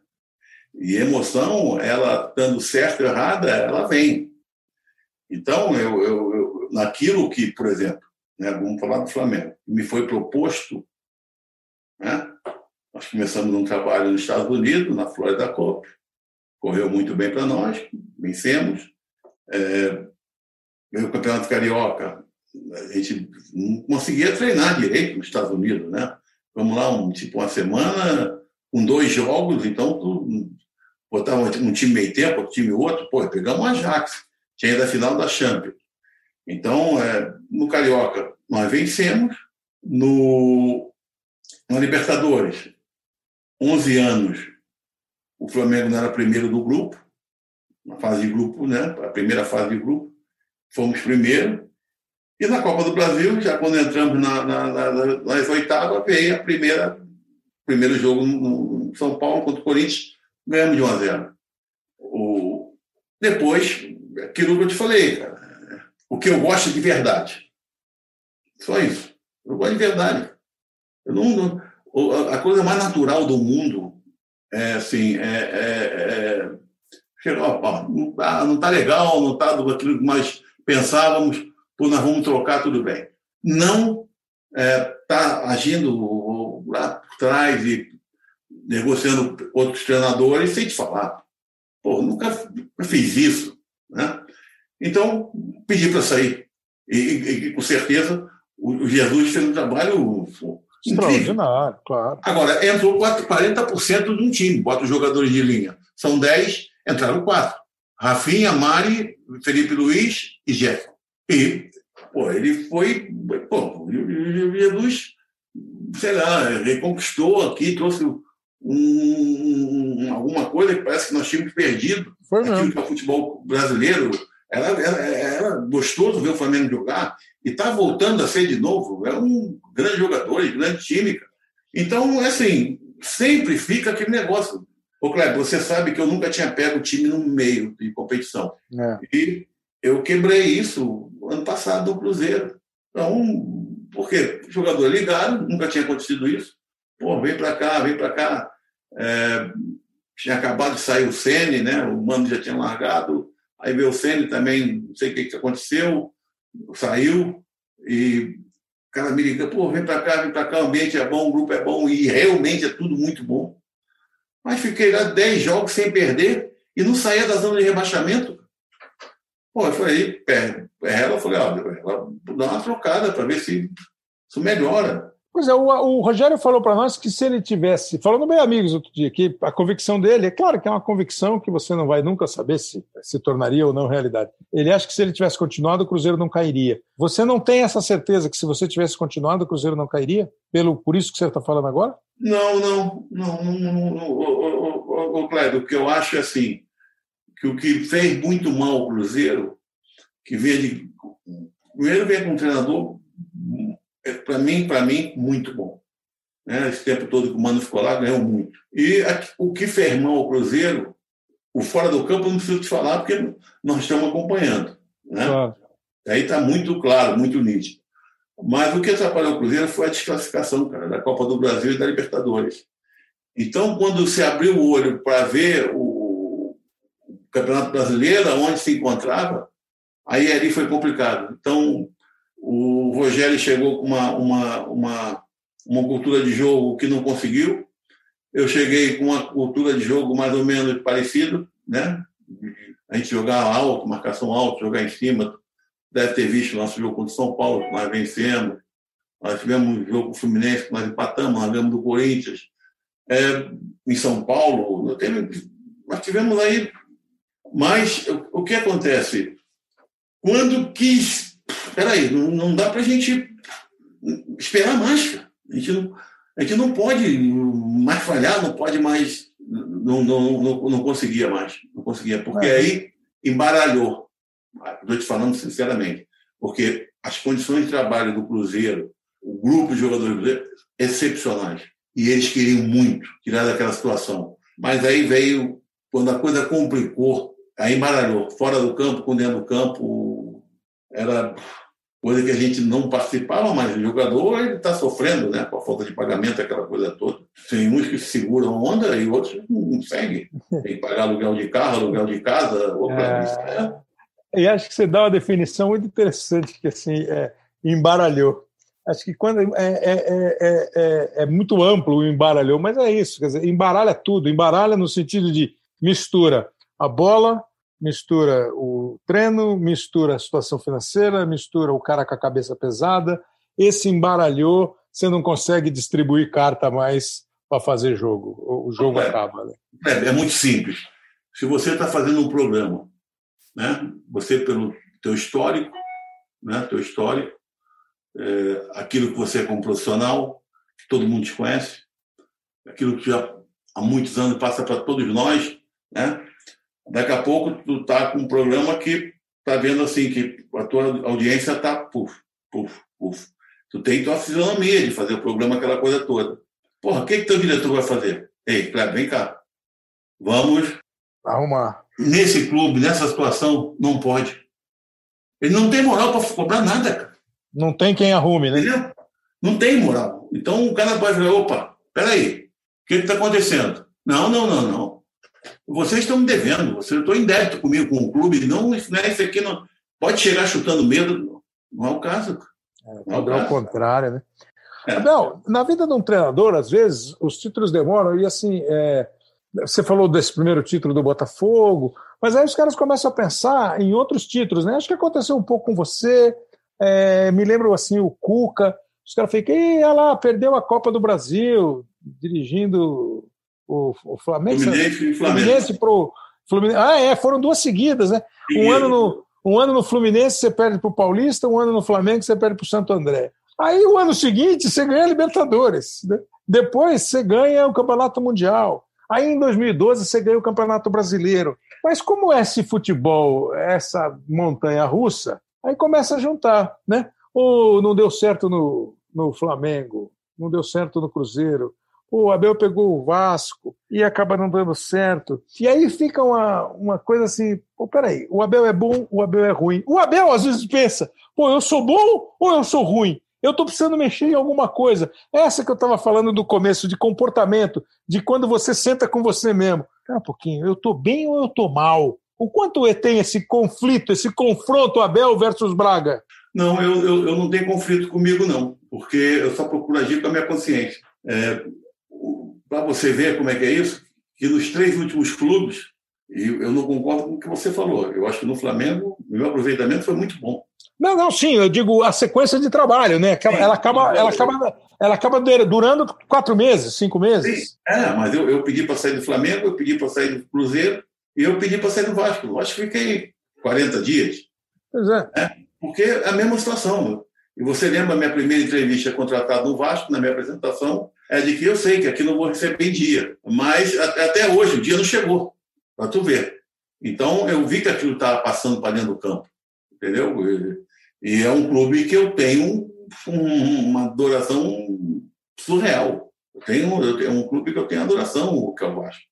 E emoção, ela estando certa ou errada, ela vem. Então, eu, eu, eu, naquilo que, por exemplo, né, vamos falar do Flamengo, me foi proposto, né? Nós começamos um trabalho nos Estados Unidos, na Florida Cup, correu muito bem para nós, vencemos. É, o Campeonato Carioca, a gente não conseguia treinar direito nos Estados Unidos, né? Vamos lá, um, tipo uma semana com dois jogos, então tu botava um time meio tempo, outro time outro, pô, pegamos o Ajax, tinha ido a final da Champions. Então, é, no Carioca, nós vencemos, no, no Libertadores, 11 anos, o Flamengo não era primeiro do grupo, na fase de grupo, né? A primeira fase de grupo, fomos primeiro, e na Copa do Brasil, já quando entramos na, na, na, nas oitavas, veio a primeira primeiro jogo no, São Paulo contra o Corinthians, ganhamos de 1 a 0. O, depois, aquilo que eu te falei, cara, o que eu gosto de verdade. Só isso. Eu gosto de verdade. Eu não, a coisa mais natural do mundo é assim, é, é, é não está tá legal, não está aquilo que nós pensávamos, pô, nós vamos trocar, tudo bem. Não está é, tá agindo lá por trás e negociando outros treinadores sem te falar. Pô, nunca, fiz isso. Né? Então, pedi para sair. E, e, e, com certeza o, Jesus fez um trabalho extraordinário, claro. Agora, entrou 40% de um time, bota os jogadores de linha. São 10, entraram 4. Rafinha, Mari, Felipe Luiz e Jefferson. E, pô, ele foi, pô, Jesus, sei lá, reconquistou aqui, trouxe um, alguma coisa que parece que nós tínhamos perdido. Foi mesmo. Aqui, o futebol brasileiro. Era, era, era, gostoso ver o Flamengo jogar e está voltando a ser de novo. É um grande jogador, um grande time. Então, assim, sempre fica aquele negócio. Ô, Kleber, você sabe que eu nunca tinha pego o time no meio de competição. É. E eu quebrei isso ano passado no Cruzeiro. Então, porque o jogador ligado, nunca tinha acontecido isso. Pô, vem para cá, vem para cá. É, tinha acabado de sair o Sene, né? O Mano já tinha largado. Aí veio o Sene também, não sei o que, que aconteceu, saiu e o cara me liga, pô, vem para cá, vem para cá, o ambiente é bom, o grupo é bom e realmente é tudo muito bom. Mas fiquei lá 10 jogos sem perder e não saía da zona de rebaixamento. Pô, eu falei, é, ela, eu falei, ó, dá uma trocada para ver se isso melhora. Pois é, o, o Rogério falou para nós que se ele tivesse, falando bem amigos outro dia, que a convicção dele, é claro que é uma convicção que você não vai nunca saber se se tornaria ou não realidade. Ele acha que se ele tivesse continuado, o Cruzeiro não cairia. Você não tem essa certeza que se você tivesse continuado, o Cruzeiro não cairia? Pelo, por isso que você está falando agora? Não, não, não, não, não, não. O, o, o, Cléber, o que eu acho é assim, que o que fez muito mal o Cruzeiro, que veio de. Primeiro veio com um treinador, é, para mim, para mim, muito bom. Né? Esse tempo todo que o Mano ficou lá, ganhou muito. E o que fez mal o Cruzeiro, o fora do campo, não preciso te falar, porque nós estamos acompanhando. Né? Claro. Aí está muito claro, muito nítido. Mas o que atrapalhou o Cruzeiro foi a desclassificação, cara, da Copa do Brasil e da Libertadores. Então, quando se abriu o olho para ver o Campeonato Brasileiro, onde se encontrava, aí ali foi complicado. Então, o Rogério chegou com uma, uma, uma, uma cultura de jogo que não conseguiu. Eu cheguei com uma cultura de jogo mais ou menos parecida, né? A gente jogar alto, marcação alta, jogar em cima. Deve ter visto nosso jogo contra o São Paulo, que nós vencemos. Nós tivemos um jogo com o Fluminense, que nós empatamos, nós ganhamos do Corinthians. É, em São Paulo, nós tivemos aí. Mas o que acontece? Quando quis peraí, não, não dá para a gente esperar mais. Cara. A gente, não, a gente não pode mais falhar, não pode mais. Não, não, não, não conseguia mais. Não conseguia, porque é. aí embaralhou. Estou te falando sinceramente. Porque as condições de trabalho do Cruzeiro, o grupo de jogadores do Cruzeiro, excepcionais. E eles queriam muito tirar daquela situação. Mas aí veio, quando a coisa complicou, aí embaralhou. Fora do campo, com dentro do campo, era coisa que a gente não participava, mas o jogador ele está sofrendo, né, com a falta de pagamento, aquela coisa toda. Tem uns que seguram a onda e outros não seguem. Tem que pagar aluguel de carro, aluguel de casa. Opa, é... é... E acho que você dá uma definição muito interessante, que assim, é, embaralhou. Acho que quando é, é, é, é, muito amplo o embaralhou, mas é isso, quer dizer, embaralha tudo, embaralha no sentido de mistura a bola mistura o treino, mistura a situação financeira, mistura o cara com a cabeça pesada. Esse embaralhou, você não consegue distribuir carta mais para fazer jogo. O jogo é, acaba. Né? É, é, muito simples. Se você está fazendo um programa, né, você pelo teu histórico, né, teu histórico, é, aquilo que você é como profissional, que todo mundo te conhece, aquilo que já há muitos anos passa para todos nós, né? Daqui a pouco tu tá com um programa que tá vendo assim que a tua audiência tá puf, puf, puf. Tu tem tua fisionomia de fazer o programa aquela coisa toda. Porra, o que que teu diretor vai fazer? Ei, Cleber, vem cá. Vamos arrumar. Nesse clube, nessa situação, não pode. Ele não tem moral para cobrar nada, cara. Não tem quem arrume, né? Entendeu? Não tem moral. Então o cara pode falar, opa, peraí, o que está acontecendo? Não, não, não, não vocês estão me devendo, você estou em débito comigo, com o clube, não, né, isso aqui não. Pode chegar chutando medo, não é o caso. É, é, o ao contrário, né? É. Abel, na vida de um treinador, às vezes, os títulos demoram, e assim, é, você falou desse primeiro título do Botafogo, mas aí os caras começam a pensar em outros títulos, né? Acho que aconteceu um pouco com você, é, me lembro assim, o Cuca, os caras ficam, olha lá, perdeu a Copa do Brasil, dirigindo o, o Flamengo. Fluminense. Fluminense pro Fluminense. Ah, é, foram duas seguidas, né? Um ano, no, um ano no Fluminense você perde para o Paulista, um ano no Flamengo você perde para o Santo André. Aí o ano seguinte você ganha a Libertadores. Né? Depois você ganha o Campeonato Mundial. Aí em 2012 você ganha o Campeonato Brasileiro. Mas como é esse futebol, essa montanha russa, aí começa a juntar, né? Ou não deu certo no, no Flamengo, não deu certo no Cruzeiro, o Abel pegou o Vasco e acaba não dando certo. E aí fica uma, uma coisa assim: pô, peraí, o Abel é bom, o Abel é ruim. O Abel às vezes pensa: pô, eu sou bom ou eu sou ruim? Eu estou precisando mexer em alguma coisa. Essa que eu estava falando do começo, de comportamento, de quando você senta com você mesmo. Espera um pouquinho, eu estou bem ou eu estou mal? O quanto tem esse conflito, esse confronto Abel versus Braga? Não, eu, eu, eu não tenho conflito comigo, não, porque eu só procuro agir com a minha consciência. É, para você ver como é que é isso, que nos três últimos clubes, e eu não concordo com o que você falou, eu acho que no Flamengo o meu aproveitamento foi muito bom. Não, não, sim, eu digo a sequência de trabalho, né? Ela, ela acaba, ela acaba, ela acaba durando quatro meses, cinco meses. Sim. É, mas eu, eu pedi para sair do Flamengo, eu pedi para sair do Cruzeiro e eu pedi para sair do Vasco. Eu acho que fiquei 40 dias. Pois é. é. Porque é a mesma situação. E você lembra a minha primeira entrevista contratada no Vasco, na minha apresentação, é de que eu sei que aqui não vou receber em dia. Mas até hoje o dia não chegou, para tu ver. Então eu vi que aquilo estava passando para dentro do campo, entendeu? E, é um clube que eu tenho uma adoração surreal. Eu tenho, eu um clube que eu tenho adoração, o que é o Vasco.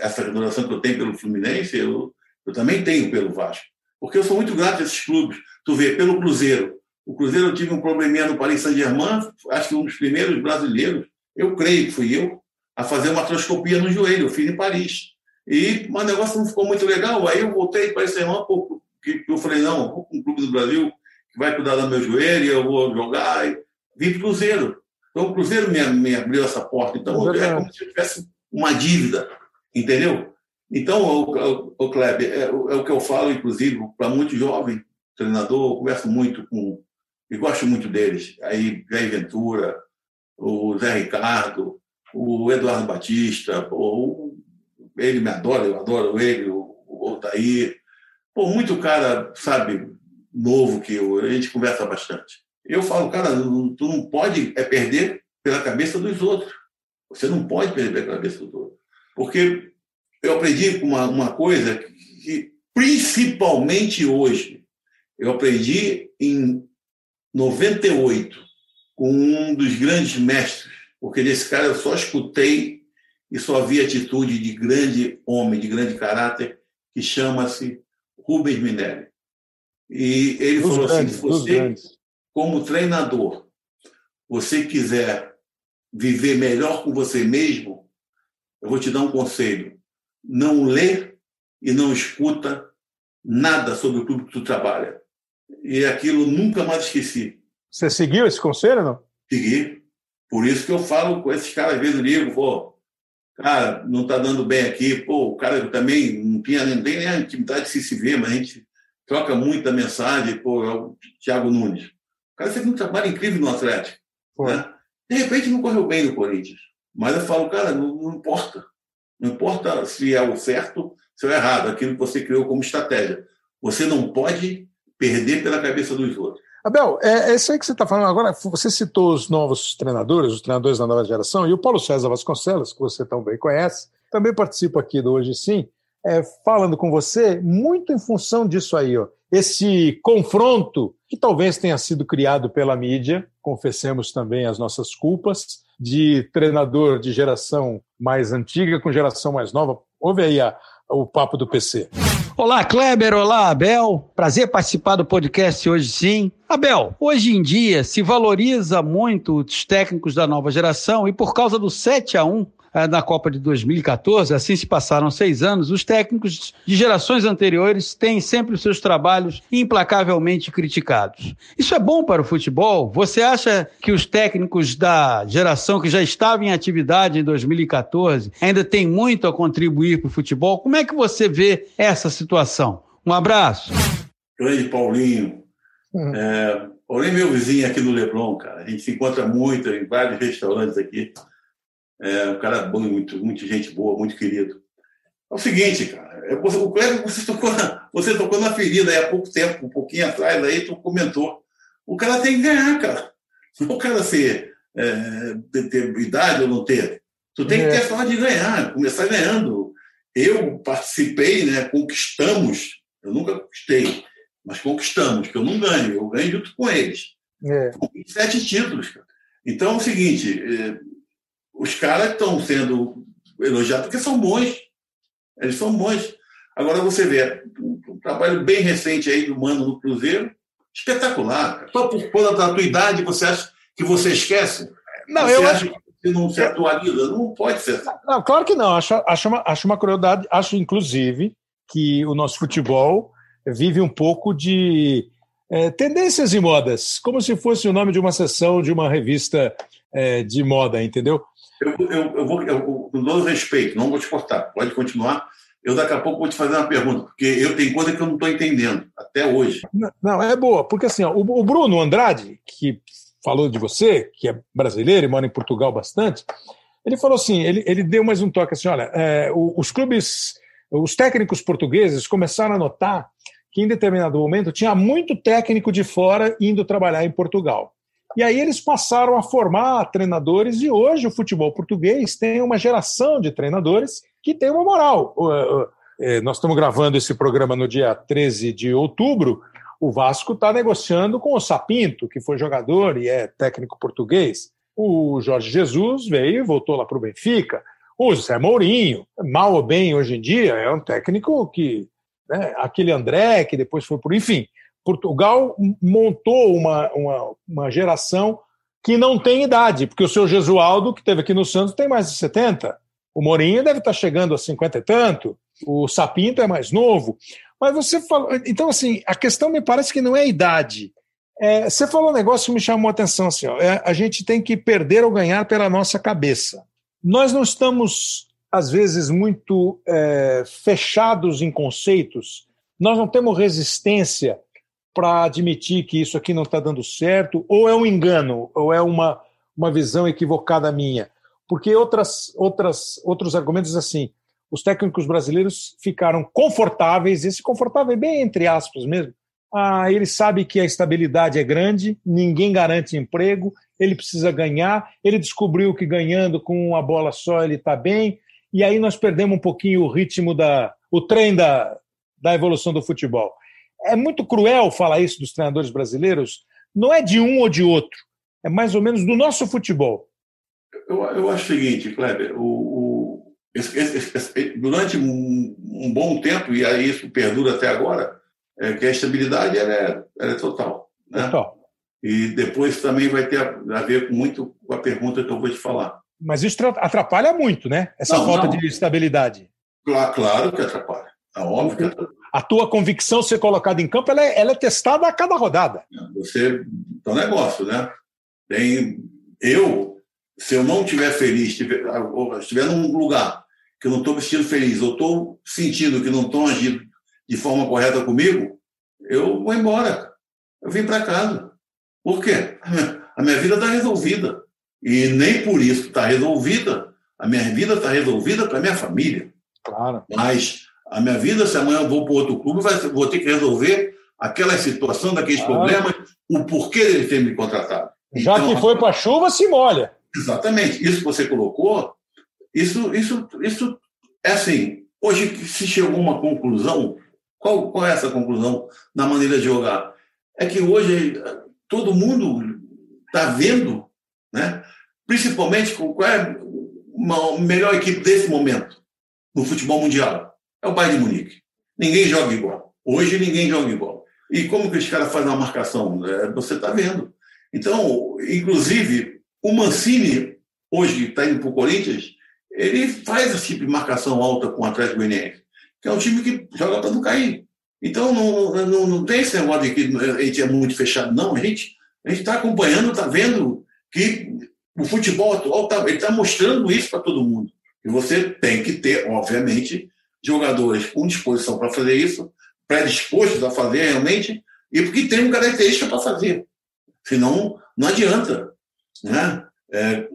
Essa adoração que eu tenho pelo Fluminense, eu, eu também tenho pelo Vasco. Porque eu sou muito grato a esses clubes. Tu vê, pelo Cruzeiro, O Cruzeiro tive um probleminha no Paris Saint-Germain, acho que um dos primeiros brasileiros, eu creio que fui eu, a fazer uma artroscopia no joelho, eu fiz em Paris. E o negócio não ficou muito legal, aí eu voltei para esse irmão, porque eu falei, não, vou com o Clube do Brasil, que vai cuidar do meu joelho, eu vou jogar, e vim para o Cruzeiro. Então o Cruzeiro me, me, abriu essa porta, então é como se eu tivesse uma dívida, entendeu? Então, o, o, o Kleber, é, é, o que eu falo, inclusive, para muitos jovens, treinador, eu converso muito com, e gosto muito deles, aí Jair Ventura, o Zé Ricardo, o Eduardo Batista, o, ele me adora, eu adoro ele, o, o Altair. Pô, muito cara, sabe, novo que eu, a gente conversa bastante. Eu falo, cara, tu não pode é perder pela cabeça dos outros. Você não pode perder pela cabeça dos outros. Porque eu aprendi uma, uma coisa que, principalmente hoje, eu aprendi em 98 com um dos grandes mestres, porque desse cara eu só escutei e só vi atitude de grande homem, de grande caráter, que chama-se Rubens Minelli. E ele falou grandes, assim: se você, como treinador, você quiser viver melhor com você mesmo, eu vou te dar um conselho. Não lê e não escuta nada sobre o clube que tu trabalha. E aquilo nunca mais esqueci. Você seguiu esse conselho, não? Segui. Por isso que eu falo com esses caras, às vezes ligo, pô, cara, não está dando bem aqui. Pô, o cara também não tinha nem, nem a intimidade de se, se ver, mas a gente troca muita mensagem, pô, é o Thiago Nunes. O cara fez um trabalho incrível no Atlético. Né? De repente não correu bem no Corinthians. Mas eu falo, cara, não, não importa. Não importa se é o certo, se é o errado, aquilo que você criou como estratégia. Você não pode perder pela cabeça dos outros. Abel, é, é isso aí que você está falando agora. Você citou os novos treinadores, os treinadores da nova geração, e o Paulo César Vasconcelos, que você também conhece, também participa aqui do Hoje Sim, é, falando com você muito em função disso aí, ó. Esse confronto que talvez tenha sido criado pela mídia, confessemos também as nossas culpas, de treinador de geração mais antiga com geração mais nova. Ouve aí a, o papo do PC. Olá, Kleber. Olá, Abel. Prazer participar do podcast hoje sim. Abel, hoje em dia se valoriza muito os técnicos da nova geração e por causa do 7 a 1 eh, na Copa de 2014, assim se passaram seis anos, os técnicos de gerações anteriores têm sempre os seus trabalhos implacavelmente criticados. Isso é bom para o futebol? Você acha que os técnicos da geração que já estava em atividade em 2014 ainda têm muito a contribuir para o futebol? Como é que você vê essa situação? Um abraço. Grande Paulinho. Uhum. É, Paulinho é meu vizinho aqui no Leblon, cara. A gente se encontra muito em vários restaurantes aqui. É um cara bom, muito, muito gente boa, muito querido. É o seguinte, cara, é, o Cleber, você tocou, na, você tocou na ferida aí há pouco tempo, um pouquinho atrás, aí tu comentou. O cara tem que ganhar, cara. Não o cara ser, é, ter idade ou não ter. Tu tem que ter a forma de ganhar, começar ganhando. Eu participei, né, conquistamos, eu nunca conquistei, mas conquistamos, que eu não ganho, eu ganho junto com eles. É. Com 27 títulos, cara. Então é o seguinte, é, os caras estão sendo elogiados porque são bons. Eles são bons. Agora você vê um trabalho bem recente aí do Mano no Cruzeiro, espetacular. Cara. Só por conta da tua idade você acha que você esquece? Não, você eu acha que você não se atualiza? Não pode ser. Não, claro que não. Acho, acho, uma, acho uma crueldade. Acho, inclusive, que o nosso futebol vive um pouco de é, tendências e modas, como se fosse o nome de uma sessão de uma revista é, de moda, entendeu? Eu, eu, eu vou, eu, com todo respeito, não vou te cortar, pode continuar. Eu daqui a pouco vou te fazer uma pergunta, porque eu tenho coisa que eu não estou entendendo, até hoje. Não, não, é boa, porque assim, ó, o, o Bruno Andrade, que falou de você, que é brasileiro e mora em Portugal bastante, ele falou assim, ele, ele deu mais um toque assim, olha, é, os clubes, os técnicos portugueses começaram a notar que em determinado momento tinha muito técnico de fora indo trabalhar em Portugal. E aí eles passaram a formar treinadores e hoje o futebol português tem uma geração de treinadores que tem uma moral. É, nós estamos gravando esse programa no dia 13 de outubro. O Vasco está negociando com o Sapinto, que foi jogador e é técnico português. O Jorge Jesus veio e voltou lá para o Benfica. O Zé Mourinho, mal ou bem hoje em dia, é um técnico que. Né, aquele André, que depois foi por. Enfim, Portugal montou uma, uma, uma geração que não tem idade, porque o seu Gesualdo, que teve aqui no Santos, tem mais de 70. O Mourinho deve estar chegando a 50 e tanto. O Sapinto é mais novo. Mas você falou. Então, assim, a questão me parece que não é a idade. É, você falou um negócio que me chamou a atenção. Assim, ó, é, a gente tem que perder ou ganhar pela nossa cabeça. Nós não estamos, às vezes, muito é, fechados em conceitos. Nós não temos resistência para admitir que isso aqui não está dando certo, ou é um engano, ou é uma, uma visão equivocada minha. Porque outras, outras, outros argumentos assim, os técnicos brasileiros ficaram confortáveis, esse confortável é bem entre aspas mesmo. Ah, ele sabe que a estabilidade é grande, ninguém garante emprego, ele precisa ganhar, ele descobriu que ganhando com uma bola só ele está bem, e aí nós perdemos um pouquinho o ritmo da o trem da, da evolução do futebol é muito cruel falar isso dos treinadores brasileiros, não é de um ou de outro, é mais ou menos do nosso futebol. Eu, eu acho o seguinte, Kleber, o, o esse, esse, esse, durante um, um, bom tempo, e aí isso perdura até agora, é que a estabilidade ela é, ela é total. Né? Total. E depois também vai ter a, a, ver muito com a pergunta que eu vou te falar. Mas isso atrapalha muito, né? Essa não, falta não. de estabilidade. Claro, claro que atrapalha. É óbvio que atrapalha a tua convicção ser colocada em campo ela é, ela é testada a cada rodada. Você é um negócio, né? Tem eu, se eu não estiver feliz, estiver, estiver num lugar que eu não estou me sentindo feliz, ou estou sentindo que não estão agindo de forma correta comigo, eu vou embora. Eu vim para casa. Por quê? A minha vida está resolvida. E nem por isso está resolvida. A minha vida está resolvida para a minha família. Claro. Mas a minha vida, se amanhã eu vou para outro clube, vai, vou ter que resolver aquela situação, daqueles ah. problemas, o porquê dele ter me contratado. Já então, que foi para a chuva, se molha. Exatamente. Isso que você colocou, isso, isso, isso é assim. Hoje se chegou a uma conclusão, qual, qual é essa conclusão na maneira de jogar? É que hoje todo mundo está vendo, né? principalmente qual é a melhor equipe desse momento no futebol mundial é o Bayern de Munique. Ninguém joga igual. Hoje ninguém joga igual. E como que os caras fazem uma marcação? É, você está vendo. Então, inclusive, o Mancini, hoje está indo para o Corinthians, ele faz esse tipo de marcação alta com o Atlético Goianiense, que é um time que joga para não cair. Então, não, não, não tem esse negócio de que a gente é muito fechado, não. A gente a está acompanhando, está vendo que o futebol atual tá, está mostrando isso para todo mundo. E você tem que ter, obviamente, jogadores com disposição para fazer isso, predispostos a fazer realmente, e porque tem uma característica para fazer. Senão, não adianta. Né? É,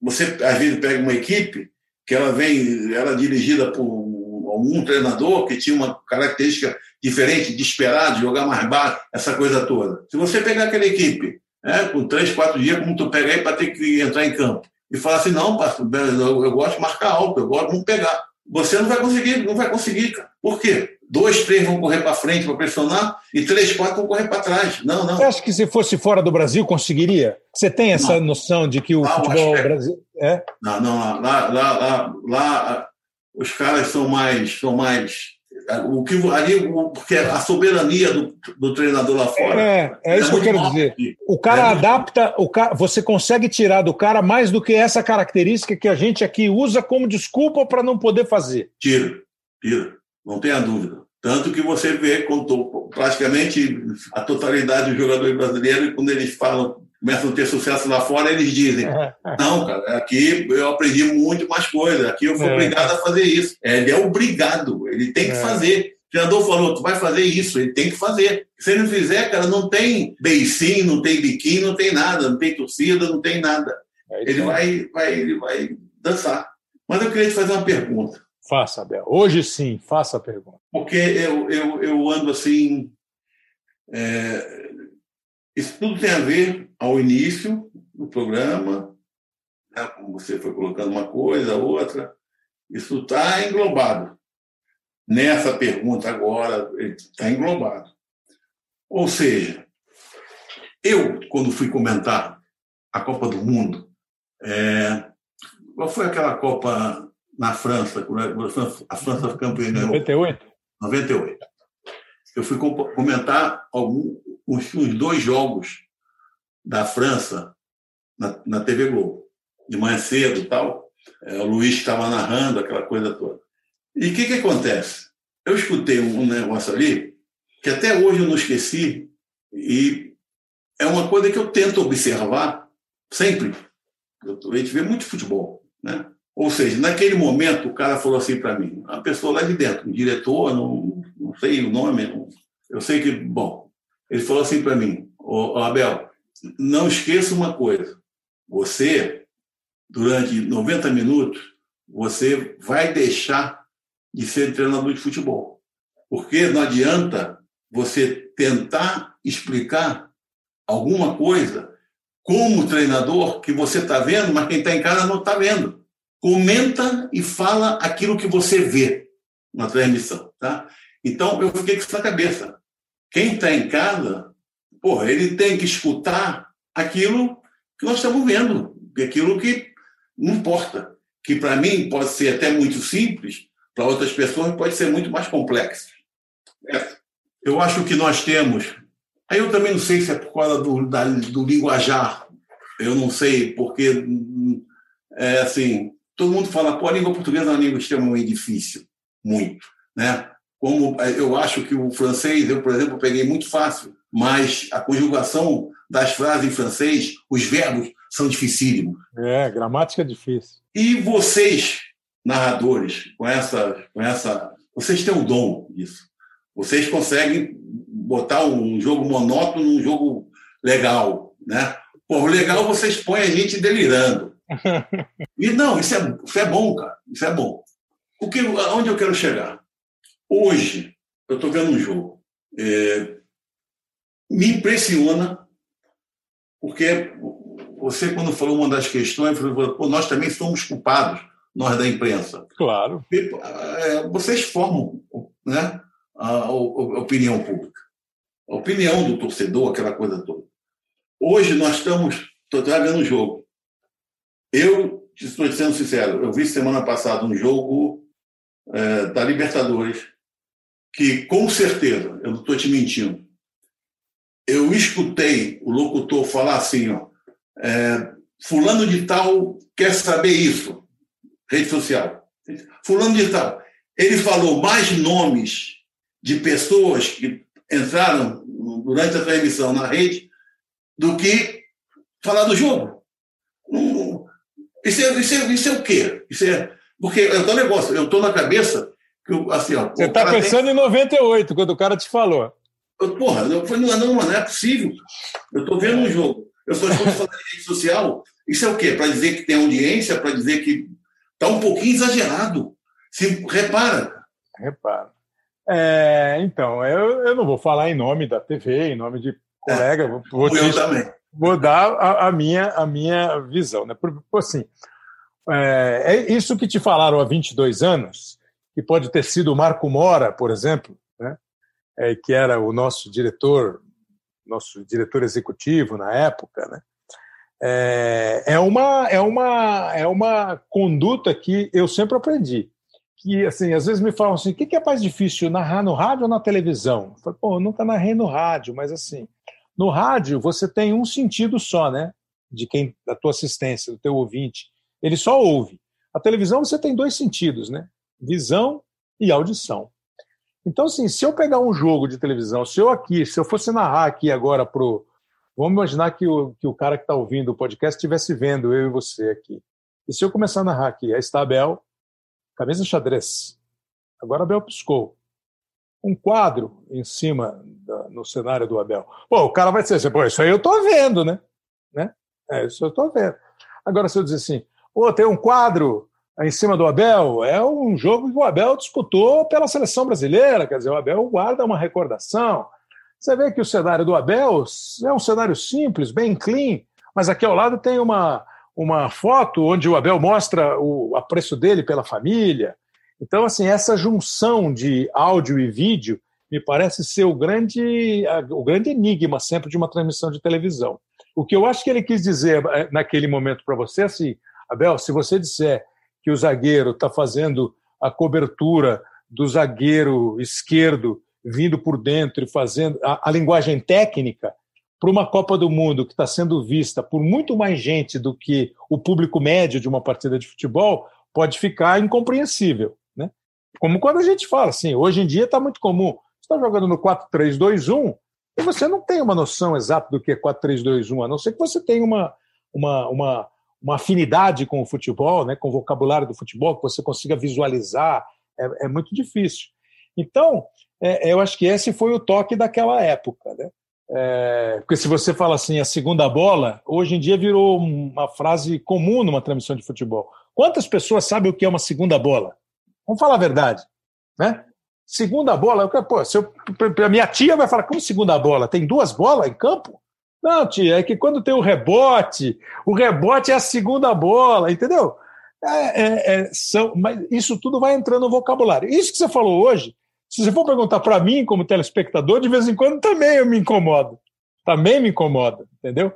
você, às vezes, pega uma equipe que ela vem, ela é dirigida por um treinador que tinha uma característica diferente de esperar, de jogar mais baixo, essa coisa toda. Se você pegar aquela equipe né, com três, quatro dias, como tu pega aí para ter que entrar em campo, e falar assim, não, eu gosto de marcar alto, eu gosto de pegar você não vai conseguir, não vai conseguir, cara. Por quê? Dois, três vão correr para frente para pressionar e três, quatro vão correr para trás. Não, não. Você acha que se fosse fora do Brasil conseguiria? Você tem essa não. noção de que o não, futebol Brasil é? Não, não, lá, lá, lá, lá, os caras são mais, são mais o que ali porque a soberania do, do treinador lá fora. É, é isso é que eu quero dizer. aqui. o cara é adapta o cara, você consegue tirar do cara mais do que essa característica que a gente aqui usa como desculpa para não poder fazer. Tira tira não tenha dúvida. Tanto que você vê praticamente a totalidade dos jogadores brasileiros quando eles falam começam a ter sucesso lá fora, eles dizem: não, cara, aqui eu aprendi muito mais coisas, aqui eu fui é. obrigado a fazer isso. Ele é obrigado, ele tem que é. fazer. O treinador falou: tu vai fazer isso, ele tem que fazer. Se ele não fizer, cara, não tem beicinho, não tem biquinho, não tem nada, não tem torcida, não tem nada. É ele vai, vai, ele vai dançar. Mas eu queria te fazer uma pergunta. Faça, Abel. Hoje sim, faça a pergunta. Porque eu, eu, eu ando assim. É, isso tudo tem a ver ao início do programa, né, como você foi colocando uma coisa, outra. Isso está englobado. Nessa pergunta agora, está englobado. Ou seja, eu, quando fui comentar a Copa do Mundo, é, qual foi aquela Copa na França, a França foi campeã? 98. 98. eu fui comentar alguns, uns dois jogos da França na, na TV Globo, de manhã cedo e tal. É, o Luiz estava narrando aquela coisa toda. E o que, que acontece? Eu escutei um negócio ali que até hoje eu não esqueci e é uma coisa que eu tento observar sempre. A gente vê muito futebol, né? Ou seja, naquele momento o cara falou assim para mim, a pessoa lá de dentro, um diretor, não, não sei o nome, não, eu sei que, bom, ele falou assim para mim, oh, Abel, não esqueça uma coisa, você, durante 90 minutos, você vai deixar de ser treinador de futebol. Porque não adianta você tentar explicar alguma coisa como treinador que você está vendo, mas quem está em casa não está vendo. Comenta e fala aquilo que você vê na transmissão. Tá? Então, eu fiquei com isso na cabeça. Quem está em casa, porra, ele tem que escutar aquilo que nós estamos vendo, aquilo que não importa. Que para mim pode ser até muito simples, para outras pessoas pode ser muito mais complexo. É. Eu acho que nós temos. Aí eu também não sei se é por causa do, da, do linguajar, eu não sei, porque é assim, todo mundo fala, pô, a língua portuguesa é uma língua extremamente difícil, muito, né? Como é, eu acho que o francês, eu, por exemplo, peguei muito fácil, mas a conjugação das frases em francês, os verbos são dificílimos. É, gramática é difícil. E vocês, narradores, com essa, com essa, vocês têm o dom disso. Vocês conseguem botar um jogo monótono num jogo legal, né? Pô, legal vocês põem a gente delirando. E não, isso é, isso é bom, cara. Isso é bom. O que, onde eu quero chegar? Hoje, eu estou vendo um jogo. É, me impressiona, porque você, quando falou uma das questões, falou, Pô, nós também somos culpados, nós da imprensa. Claro. É, vocês formam né, a, opinião pública, a opinião do torcedor, aquela coisa toda. Hoje nós estamos. Estou vendo um jogo. Eu, estou sendo sincero, eu vi semana passada um jogo é, da Libertadores que com certeza, eu não estou te mentindo, eu escutei o locutor falar assim, ó, é, fulano de tal quer saber isso, rede social. Fulano de tal. Ele falou mais nomes de pessoas que entraram durante a transmissão na rede do que falar do jogo. Isso é, isso é, isso é o quê? Isso é, porque é o negócio, eu estou na cabeça Assim, ó, Você está pensando tem... em 98, quando o cara te falou. Eu, porra, eu falei, não, não, não é possível. Eu estou vendo um jogo. Eu só estou falando de rede social. Isso é o quê? Para dizer que tem audiência, para dizer que está um pouquinho exagerado. Se, repara. Repara. É, então, eu, eu não vou falar em nome da TV, em nome de colega, é, vou, vou, te, também. vou dar a, a, minha, a minha visão. Né? Por assim, é, é, isso que te falaram há 22 anos, que pode ter sido o Marco Mora, por exemplo, né? É, que era o nosso diretor, nosso diretor executivo na época, né? É, é, uma, é, uma, é uma conduta que eu sempre aprendi. Que, assim, às vezes me falam assim, o que é mais difícil, narrar no rádio ou na televisão? Eu falo, pô, eu nunca narrei no rádio, mas assim, no rádio você tem um sentido só, né? De quem, da tua assistência, do teu ouvinte. Ele só ouve. A televisão você tem dois sentidos, né? Visão e audição. Então, assim, se eu pegar um jogo de televisão, se eu aqui, se eu fosse narrar aqui agora pro. Vamos imaginar que o, que o cara que está ouvindo o podcast estivesse vendo eu e você aqui. E se eu começar a narrar aqui, aí está a Bel, camisa xadrez. Agora a Bel piscou. Um quadro em cima da, no cenário do Abel. Pô, o cara vai dizer assim, pô, isso aí eu estou vendo, né? né? É, isso eu estou vendo. Agora, se eu dizer assim, pô, tem um quadro em cima do Abel, é um jogo que o Abel disputou pela seleção brasileira, quer dizer, o Abel guarda uma recordação. Você vê que o cenário do Abel é um cenário simples, bem clean, mas aqui ao lado tem uma, uma foto onde o Abel mostra o apreço dele pela família. Então, assim, essa junção de áudio e vídeo me parece ser o grande, o grande enigma sempre de uma transmissão de televisão. O que eu acho que ele quis dizer eh, naquele momento para você, assim, Abel, se você disser que o zagueiro está fazendo a cobertura do zagueiro esquerdo vindo por dentro e fazendo a, a linguagem técnica para uma Copa do Mundo que está sendo vista por muito mais gente do que o público médio de uma partida de futebol, pode ficar incompreensível. Né? Como quando a gente fala assim, hoje em dia está muito comum. Está jogando no 4-3-2-1 e você não tem uma noção exata do que é 4-3-2-1, a não ser que você tenha uma, uma, uma, uma afinidade com o futebol, né, com o vocabulário do futebol, que você consiga visualizar, é, é muito difícil. Então, é, eu acho que esse foi o toque daquela época. Né? É, porque se você fala assim, a segunda bola, hoje em dia virou uma frase comum numa transmissão de futebol. Quantas pessoas sabem o que é uma segunda bola? Vamos falar a verdade. Né? Segunda bola, eu, pô, se eu, minha tia vai falar, como segunda bola? Tem duas bolas em campo? Não, tia, é que quando tem o rebote, o rebote é a segunda bola, entendeu? É, é, é, são, mas isso tudo vai entrando no vocabulário. Isso que você falou hoje, se você for perguntar para mim, como telespectador, de vez em quando também eu me incomodo. Também me incomoda, entendeu?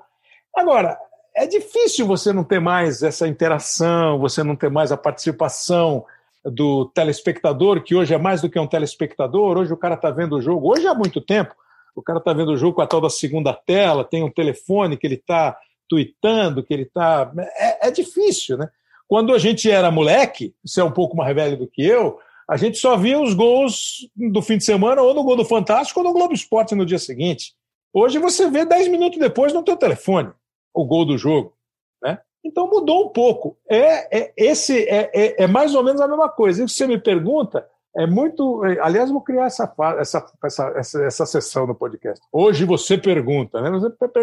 Agora, é difícil você não ter mais essa interação, você não ter mais a participação do telespectador, que hoje é mais do que um telespectador, hoje o cara está vendo o jogo, hoje há muito tempo, o cara está vendo o jogo com a tal da segunda tela, tem um telefone que ele está tweetando, que ele está. É, é, difícil, né? Quando a gente era moleque, você é um pouco mais velho do que eu, a gente só via os gols do fim de semana ou no Gol do Fantástico ou no Globo Esporte no dia seguinte. Hoje você vê 10 minutos depois no teu telefone o gol do jogo. Né? Então mudou um pouco. É, é esse é, é, é, mais ou menos a mesma coisa. E você me pergunta, é muito. É, aliás, vou criar essa, essa, essa, essa, essa sessão no podcast. Hoje você pergunta, né?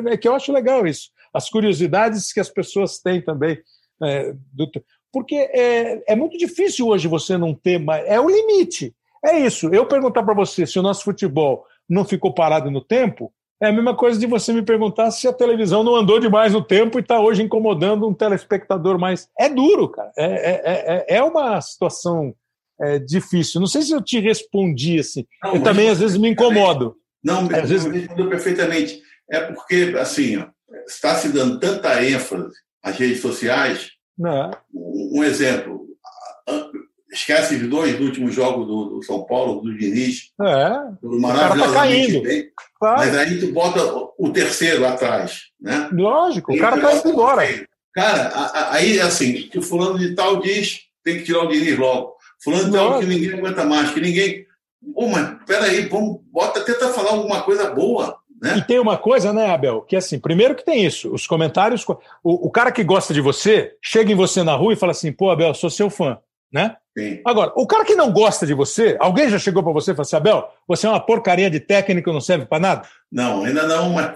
É que eu acho legal isso. As curiosidades que as pessoas têm também. É, do, porque é, é muito difícil hoje você não ter mais. É o limite. É isso. Eu perguntar para você se o nosso futebol não ficou parado no tempo, é a mesma coisa de você me perguntar se a televisão não andou demais no tempo e está hoje incomodando um telespectador mais. É duro, cara. É, é, é, é uma situação é, difícil. Não sei se eu te respondi assim. Não, eu também, às vezes, me incomodo. Não, às vezes... respondeu perfeitamente. É porque, assim, ó, está se dando tanta ênfase às redes sociais. Não. Um exemplo. Esquece de dois últimos jogos do, do São Paulo, do Diniz. É. O cara tá caindo. Bem, claro. Mas aí tu bota o terceiro atrás, né? Lógico, o cara tá indo embora. Cara, aí assim, que o fulano de tal diz tem que tirar o Diniz logo. Fulano de tal que ninguém aguenta mais, que ninguém. Pô, mas peraí, vamos, bota, tenta falar alguma coisa boa. Né? E tem uma coisa, né, Abel, que assim, primeiro que tem isso, os comentários. O, o cara que gosta de você chega em você na rua e fala assim: pô, Abel, sou seu fã né? Sim. Agora, o cara que não gosta de você, alguém já chegou para você e falou assim, Abel, você é uma porcaria de técnico, não serve para nada? Não, ainda não, mas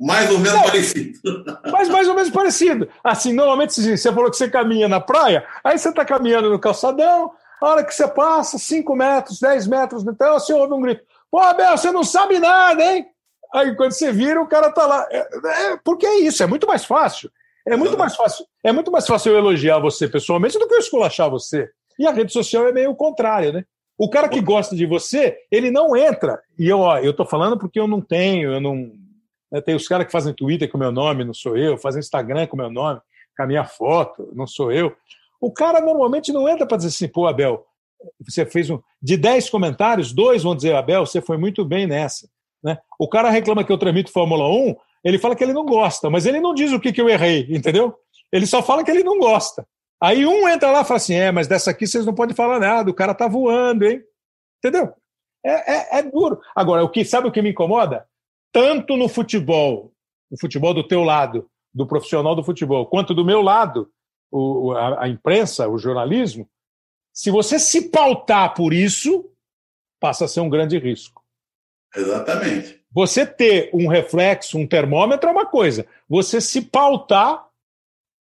mais ou menos não, parecido. Mas mais ou menos parecido. Assim, normalmente você falou que você caminha na praia, aí você está caminhando no calçadão, a hora que você passa, 5 metros, 10 metros, então você ouve um grito, pô, Abel, você não sabe nada, hein? Aí quando você vira, o cara tá lá. É, é, porque é isso, é muito mais fácil. É muito mais fácil, é muito mais fácil eu elogiar você pessoalmente do que eu esculachar você. E a rede social é meio o contrário, né? O cara que gosta de você, ele não entra. E eu, ó, eu tô falando porque eu não tenho, eu não. Né, tem os caras que fazem Twitter com meu nome, não sou eu, fazem Instagram com meu nome, com a minha foto, não sou eu. O cara normalmente não entra para dizer assim, pô, Abel, você fez um. De 10 comentários, dois vão dizer, Abel, você foi muito bem nessa. Né? O cara reclama que eu transmito Fórmula 1, ele fala que ele não gosta, mas ele não diz o que, que eu errei, entendeu? Ele só fala que ele não gosta. Aí um entra lá e fala assim: é, mas dessa aqui vocês não podem falar nada, o cara tá voando, hein? Entendeu? É, é, é duro. Agora, o que sabe o que me incomoda? Tanto no futebol, o futebol do teu lado, do profissional do futebol, quanto do meu lado, o, a, a imprensa, o jornalismo, se você se pautar por isso, passa a ser um grande risco. Exatamente. Você ter um reflexo, um termômetro é uma coisa. Você se pautar,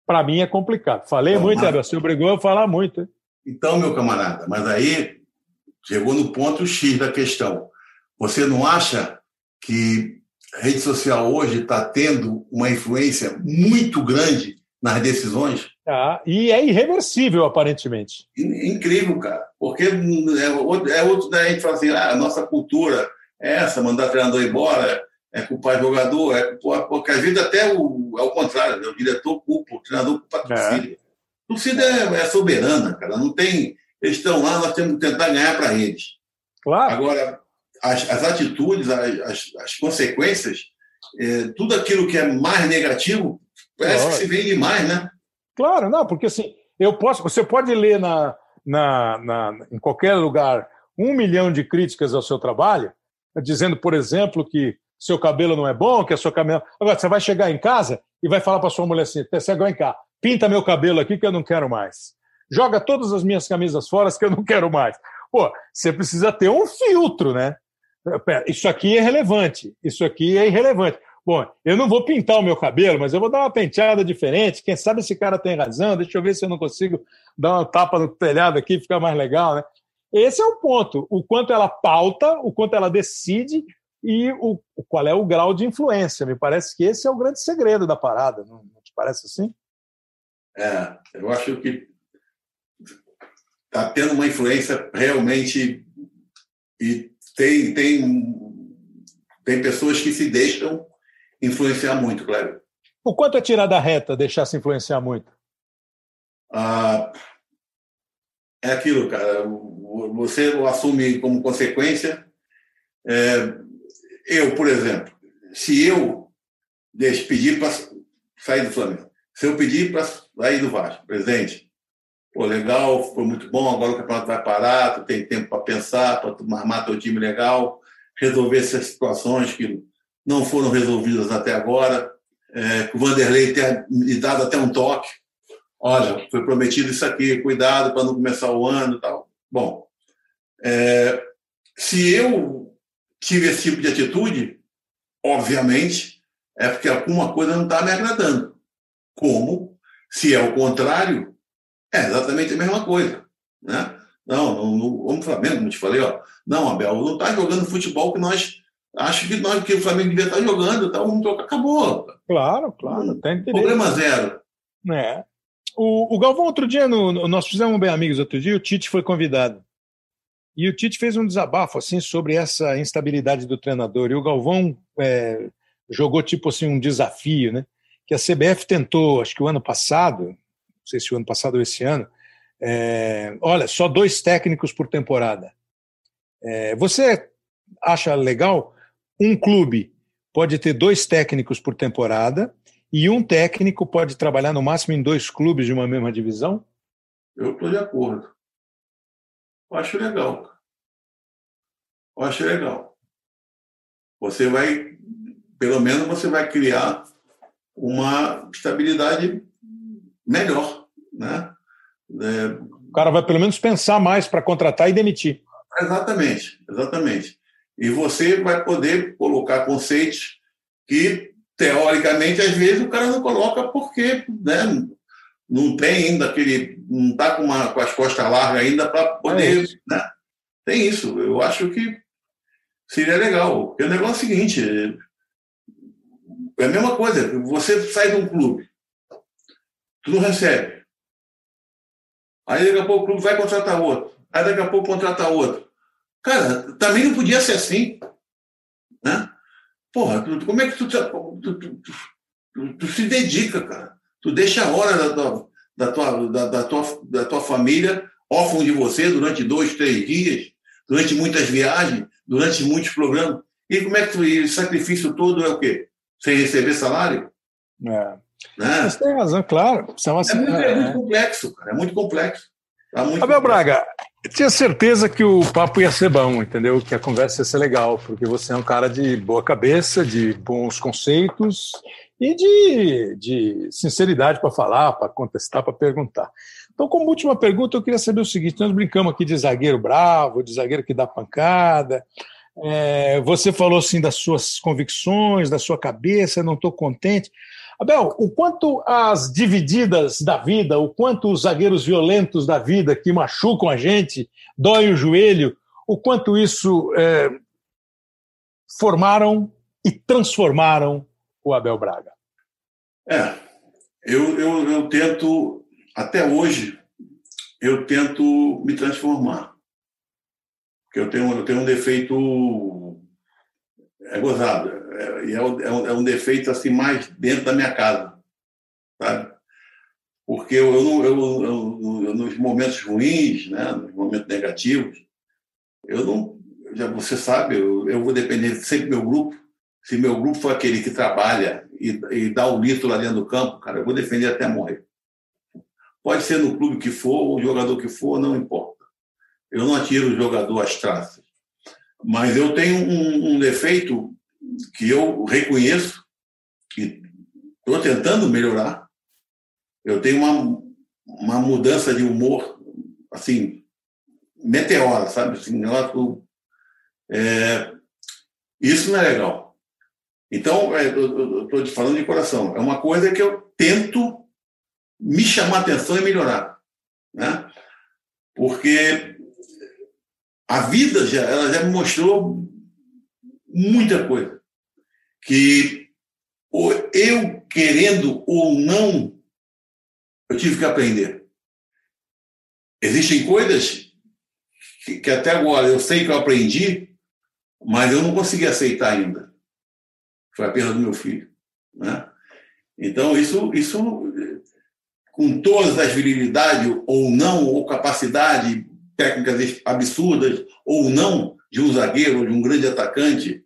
para mim é complicado. Falei muito, mas... Você obrigou a falar muito. Hein? Então, meu camarada, mas aí chegou no ponto X da questão. Você não acha que a rede social hoje está tendo uma influência muito grande nas decisões? Ah, e é irreversível, aparentemente. Incrível, cara. Porque é, é outro da gente fala assim, ah, a nossa cultura é essa, mandar treinador embora, é culpar jogador, é culpar, porque às vezes até o, é o contrário, né? o diretor culpa, o treinador culpa a torcida. É. A torcida é, é, soberana, cara, não tem. Eles estão lá, nós temos que tentar ganhar para eles. Claro. Agora, as, as atitudes, as, as, as consequências, é, tudo aquilo que é mais negativo, parece que se vende mais, né? Claro, não, porque assim, eu posso, você pode ler na, na, na, em qualquer lugar um milhão de críticas ao seu trabalho, dizendo, por exemplo, que seu cabelo não é bom, que a sua cabelo. Agora, você vai chegar em casa e vai falar para sua mulher assim: você vem cá, pinta meu cabelo aqui que eu não quero mais. Joga todas as minhas camisas fora que eu não quero mais. Pô, você precisa ter um filtro, né? Isso aqui é relevante, isso aqui é irrelevante. Bom, eu não vou pintar o meu cabelo, mas eu vou dar uma penteada diferente. Quem sabe esse cara tem razão. Deixa eu ver se eu não consigo dar uma tapa no telhado aqui, ficar mais legal, né? Esse é o ponto. O quanto ela pauta, o quanto ela decide e o, qual é o grau de influência. Me parece que esse é o grande segredo da parada. Não, não te parece assim? É, eu acho que está tendo uma influência realmente e tem, tem, tem pessoas que se deixam influenciar muito, Cléber. O quanto é tirar da reta deixar se influenciar muito? Ah, é aquilo, cara. Você assume como consequência. É, eu, por exemplo, se eu pedir para sair do Flamengo, se eu pedir para sair do Vasco, presente, pô, legal, foi muito bom, agora o campeonato vai parar, tu tem tempo para pensar, para armar teu time legal, resolver essas situações que não foram resolvidas até agora, é, o Vanderlei tenha me dado até um toque, olha, foi prometido isso aqui, cuidado para não começar o ano e tal. Bom, é, se eu tive esse tipo de atitude, obviamente, é porque alguma coisa não está me agradando. Como, se é o contrário, é exatamente a mesma coisa. Né? Não, não, vamos Flamengo, como te falei, ó. Não, Abel, não está jogando futebol que nós acho que nós que o Flamengo devia estar tá jogando, então vamos trocar, acabou. Claro, claro, tem interesse. Problema zero. É. O, o Galvão, outro dia, no, nós fizemos um Bem Amigos outro dia, o Tite foi convidado. E o Tite fez um desabafo assim sobre essa instabilidade do treinador. E o Galvão é, jogou tipo assim um desafio, né? Que a CBF tentou, acho que o ano passado, não sei se o ano passado ou esse ano, é, olha, só dois técnicos por temporada. É, você acha legal? Um clube pode ter dois técnicos por temporada e um técnico pode trabalhar no máximo em dois clubes de uma mesma divisão? Eu estou de acordo. Eu acho legal. Eu acho legal. Você vai, pelo menos você vai criar uma estabilidade melhor, né? É... O cara vai pelo menos pensar mais para contratar e demitir. Exatamente, exatamente. E você vai poder colocar conceitos que teoricamente, às vezes o cara não coloca porque né, não tem ainda aquele. não está com, com as costas largas ainda para poder. É né? Tem isso. Eu acho que seria legal. Porque o negócio é o seguinte: é a mesma coisa. Você sai de um clube, tu não recebe. Aí daqui a pouco o clube vai contratar outro. Aí daqui a pouco contrata outro. Cara, também não podia ser assim. Né? Porra, tu, como é que tu, tu, tu, tu, se dedica, cara? Tu deixa a hora da tua, da tua, da, da, tua, da tua família órfão de você durante dois, três dias, durante muitas viagens, durante muitos programas. E como é que tu, o sacrifício todo é o quê? Sem receber salário? É. Né? Você tem razão, claro. é, muito, é muito complexo, cara. É muito complexo. Tá Abel. Braga, tinha certeza que o papo ia ser bom, entendeu? Que a conversa ia ser legal, porque você é um cara de boa cabeça, de bons conceitos e de, de sinceridade para falar, para contestar, para perguntar. Então, como última pergunta, eu queria saber o seguinte: nós brincamos aqui de zagueiro bravo, de zagueiro que dá pancada. É, você falou assim das suas convicções, da sua cabeça, não estou contente. Abel, o quanto as divididas da vida, o quanto os zagueiros violentos da vida que machucam a gente, dói o joelho, o quanto isso é, formaram e transformaram o Abel Braga? É, eu, eu, eu tento, até hoje, eu tento me transformar. Porque eu tenho, eu tenho um defeito é gozado é, é, um, é um defeito assim mais dentro da minha casa, sabe? Porque eu, eu, eu, eu nos momentos ruins, né, nos momentos negativos, eu não, já você sabe, eu, eu vou depender sempre do meu grupo. Se meu grupo for aquele que trabalha e, e dá o litro lá dentro do campo, cara, eu vou defender até morrer. Pode ser no clube que for, o jogador que for, não importa. Eu não atiro o jogador às traças. Mas eu tenho um, um defeito que eu reconheço, que estou tentando melhorar. Eu tenho uma, uma mudança de humor, assim, meteora, sabe? Assim, negócio, é, isso não é legal. Então, é, eu estou te falando de coração. É uma coisa que eu tento me chamar atenção e melhorar. Né? Porque a vida já, ela já me mostrou muita coisa. Que eu querendo ou não, eu tive que aprender. Existem coisas que, que até agora eu sei que eu aprendi, mas eu não consegui aceitar ainda. Foi a perda do meu filho. Né? Então, isso, isso com todas as virilidades ou não, ou capacidade, técnicas absurdas ou não, de um zagueiro de um grande atacante,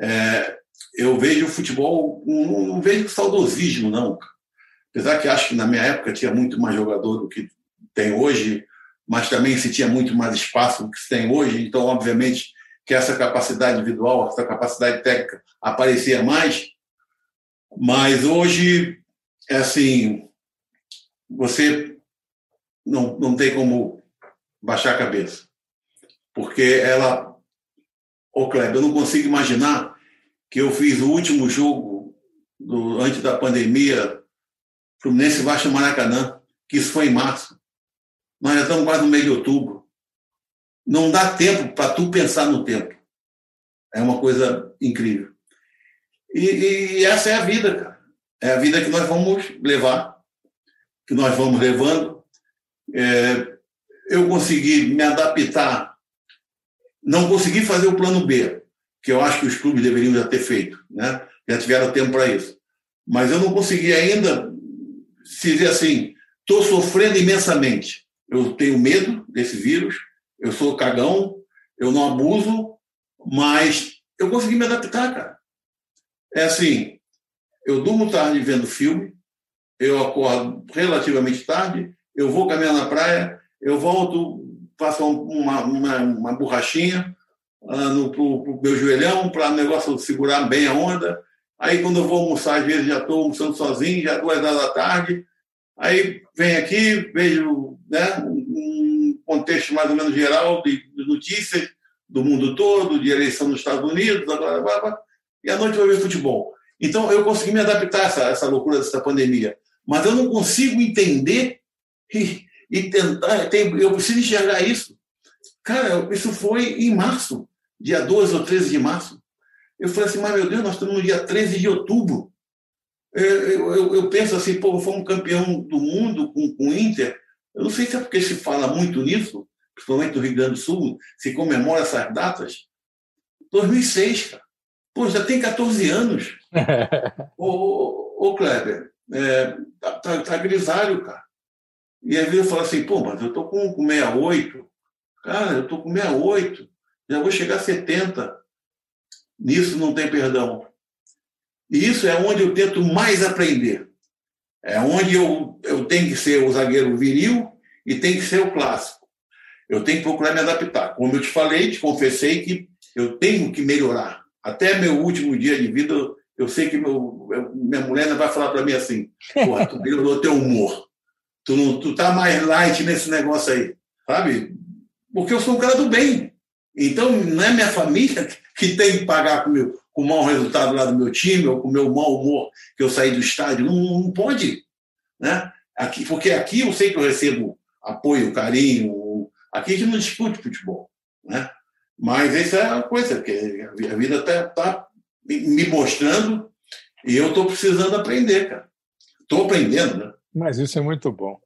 é, eu vejo o futebol, não, não vejo saudosismo, não. Apesar que acho que na minha época tinha muito mais jogador do que tem hoje, mas também se tinha muito mais espaço do que se tem hoje, então, obviamente, que essa capacidade individual, essa capacidade técnica aparecia mais. Mas hoje, é assim, você não, não tem como baixar a cabeça. Porque ela. Ô, Kleber, eu não consigo imaginar que eu fiz o último jogo do, antes da pandemia, Fluminense Vasco Maracanã, que isso foi em março. Nós já estamos quase no meio de outubro. Não dá tempo para tu pensar no tempo. É uma coisa incrível. E, e, essa é a vida, cara. É a vida que nós vamos levar que nós vamos levando. É, eu consegui me adaptar, não consegui fazer o plano B, que eu acho que os clubes deveriam já ter feito, né? já tiveram tempo para isso. Mas eu não consegui ainda se dizer assim, estou sofrendo imensamente. Eu tenho medo desse vírus, eu sou cagão, eu não abuso, mas eu consegui me adaptar, cara. É assim, eu durmo tarde vendo filme, eu acordo relativamente tarde, eu vou caminhar na praia, eu volto, faço uma, uma, uma borrachinha uh, no meu joelhão para o negócio segurar bem a onda. Aí, quando eu vou almoçar, às vezes já estou almoçando sozinho, já duas horas da tarde. Aí, venho aqui, vejo né, um contexto mais ou menos geral de, de notícias do mundo todo, de eleição nos Estados Unidos, agora, blá, blá, e à noite vou ver futebol. Então, eu consegui me adaptar a essa, essa loucura dessa pandemia mas eu não consigo entender e, e tentar. Tem, eu preciso enxergar isso. Cara, isso foi em março, dia 12 ou 13 de março. Eu falei assim, mas meu Deus, nós estamos no dia 13 de outubro. Eu, eu, eu penso assim, pô, fomos campeão do mundo com, com o Inter. Eu não sei se é porque se fala muito nisso, principalmente no Rio Grande do Sul, se comemora essas datas. 2006, cara. Pô, já tem 14 anos. ô, ô, ô, Kleber, é, tá, tá, tá, grisalho, cara. E às vezes eu falo assim, pô, mas eu tô com, com 68. Cara, eu tô com 68. Já vou chegar a 70. Nisso não tem perdão. E isso é onde eu tento mais aprender. É onde eu, eu tenho que ser o zagueiro viril e tem que ser o clássico. Eu tenho que procurar me adaptar. Como eu te falei, te confessei que eu tenho que melhorar. Até meu último dia de vida, eu sei que meu, minha mulher vai falar para mim assim: porra, tu melhorou teu humor. Tu, tu tá mais light nesse negócio aí, sabe? Porque eu sou um cara do bem. Então, não é minha família que tem que pagar com, meu, com o mau resultado lá do meu time ou com o meu mau humor que eu saí do estádio. Não, não pode. Né? Aqui, porque aqui eu sei que eu recebo apoio, carinho. Aqui a gente não discute futebol. Né? Mas essa é a coisa, que a vida está tá me mostrando e eu estou precisando aprender, cara. Estou aprendendo, né? Mas isso é muito bom.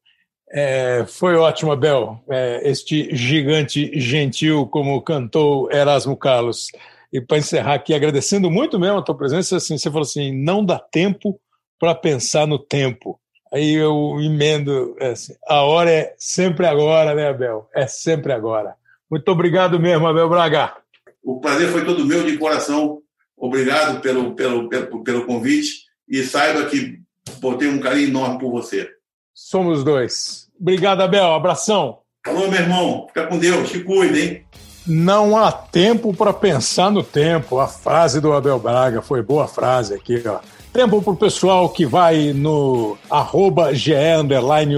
É, foi ótimo, Abel, é, este gigante gentil como cantou Erasmo Carlos. E para encerrar aqui, agradecendo muito mesmo a tua presença, assim, você falou assim, não dá tempo para pensar no tempo. Aí eu emendo, é assim, a hora é sempre agora, né, Abel? É sempre agora. Muito obrigado mesmo, Abel Braga. O prazer foi todo meu, de coração. Obrigado pelo, pelo, pelo, pelo convite e saiba que botei um carinho enorme por você. Somos dois. Obrigado, Abel. Abração. Alô, meu irmão. Fica com Deus. Te cuida, hein? Não há tempo para pensar no tempo. A frase do Abel Braga foi boa frase aqui, ó. Tempo para o pessoal que vai no arroba GE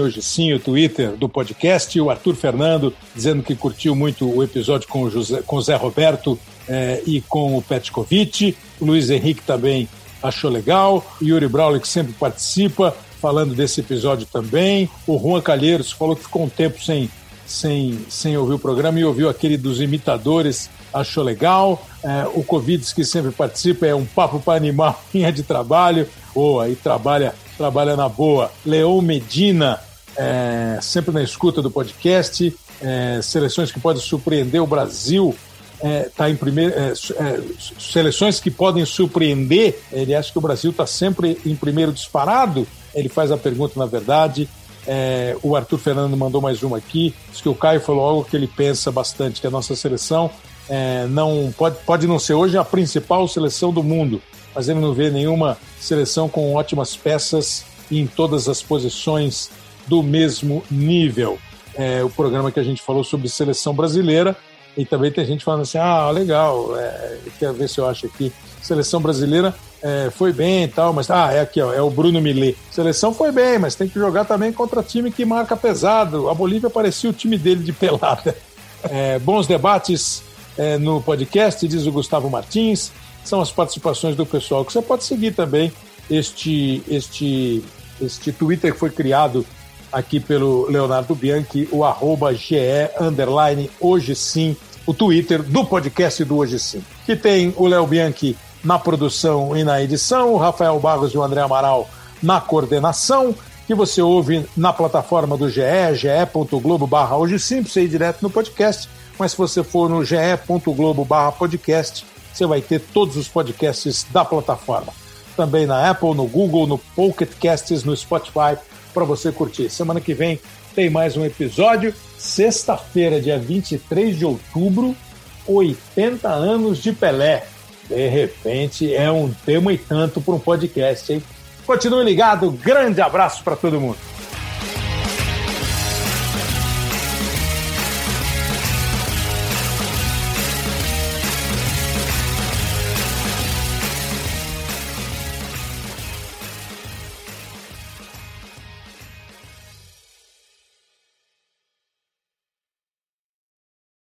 hoje sim, o Twitter do podcast, o Arthur Fernando dizendo que curtiu muito o episódio com o, José, com o Zé Roberto eh, e com o Petkovic, o Luiz Henrique também achou legal, Yuri Brawley que sempre participa, falando desse episódio também, o Juan Calheiros falou que ficou um tempo sem, sem, sem ouvir o programa e ouviu aquele dos imitadores achou legal. É, o Covid que sempre participa é um papo para animar linha de trabalho. Boa, e trabalha, trabalha na boa. Leão Medina, é, sempre na escuta do podcast. É, seleções que podem surpreender o Brasil. É, em primeiro. É, é, seleções que podem surpreender. Ele acha que o Brasil está sempre em primeiro disparado. Ele faz a pergunta, na verdade. É, o Arthur Fernando mandou mais uma aqui. Diz que o Caio falou algo que ele pensa bastante, que a nossa seleção é, não pode, pode não ser hoje a principal seleção do mundo, mas ele não vê nenhuma seleção com ótimas peças em todas as posições do mesmo nível. É, o programa que a gente falou sobre seleção brasileira e também tem gente falando assim, ah, legal, é, quero ver se eu acho aqui, seleção brasileira é, foi bem e tal, mas ah, é aqui, ó, é o Bruno Millet. Seleção foi bem, mas tem que jogar também contra time que marca pesado. A Bolívia parecia o time dele de pelada. É, bons debates é, no podcast, diz o Gustavo Martins. São as participações do pessoal que você pode seguir também este, este, este Twitter que foi criado aqui pelo Leonardo Bianchi, o arroba GE underline hoje sim, o Twitter do podcast do Hoje Sim, que tem o Léo Bianchi na produção e na edição, o Rafael Barros e o André Amaral na coordenação, que você ouve na plataforma do GE, ge.globo barra hoje sim, para você ir direto no podcast mas se você for no ge.globo podcast, você vai ter todos os podcasts da plataforma. Também na Apple, no Google, no Pocket Casts, no Spotify, para você curtir. Semana que vem tem mais um episódio. Sexta-feira, dia 23 de outubro, 80 anos de Pelé. De repente é um tema e tanto para um podcast, hein? Continue ligado, grande abraço para todo mundo.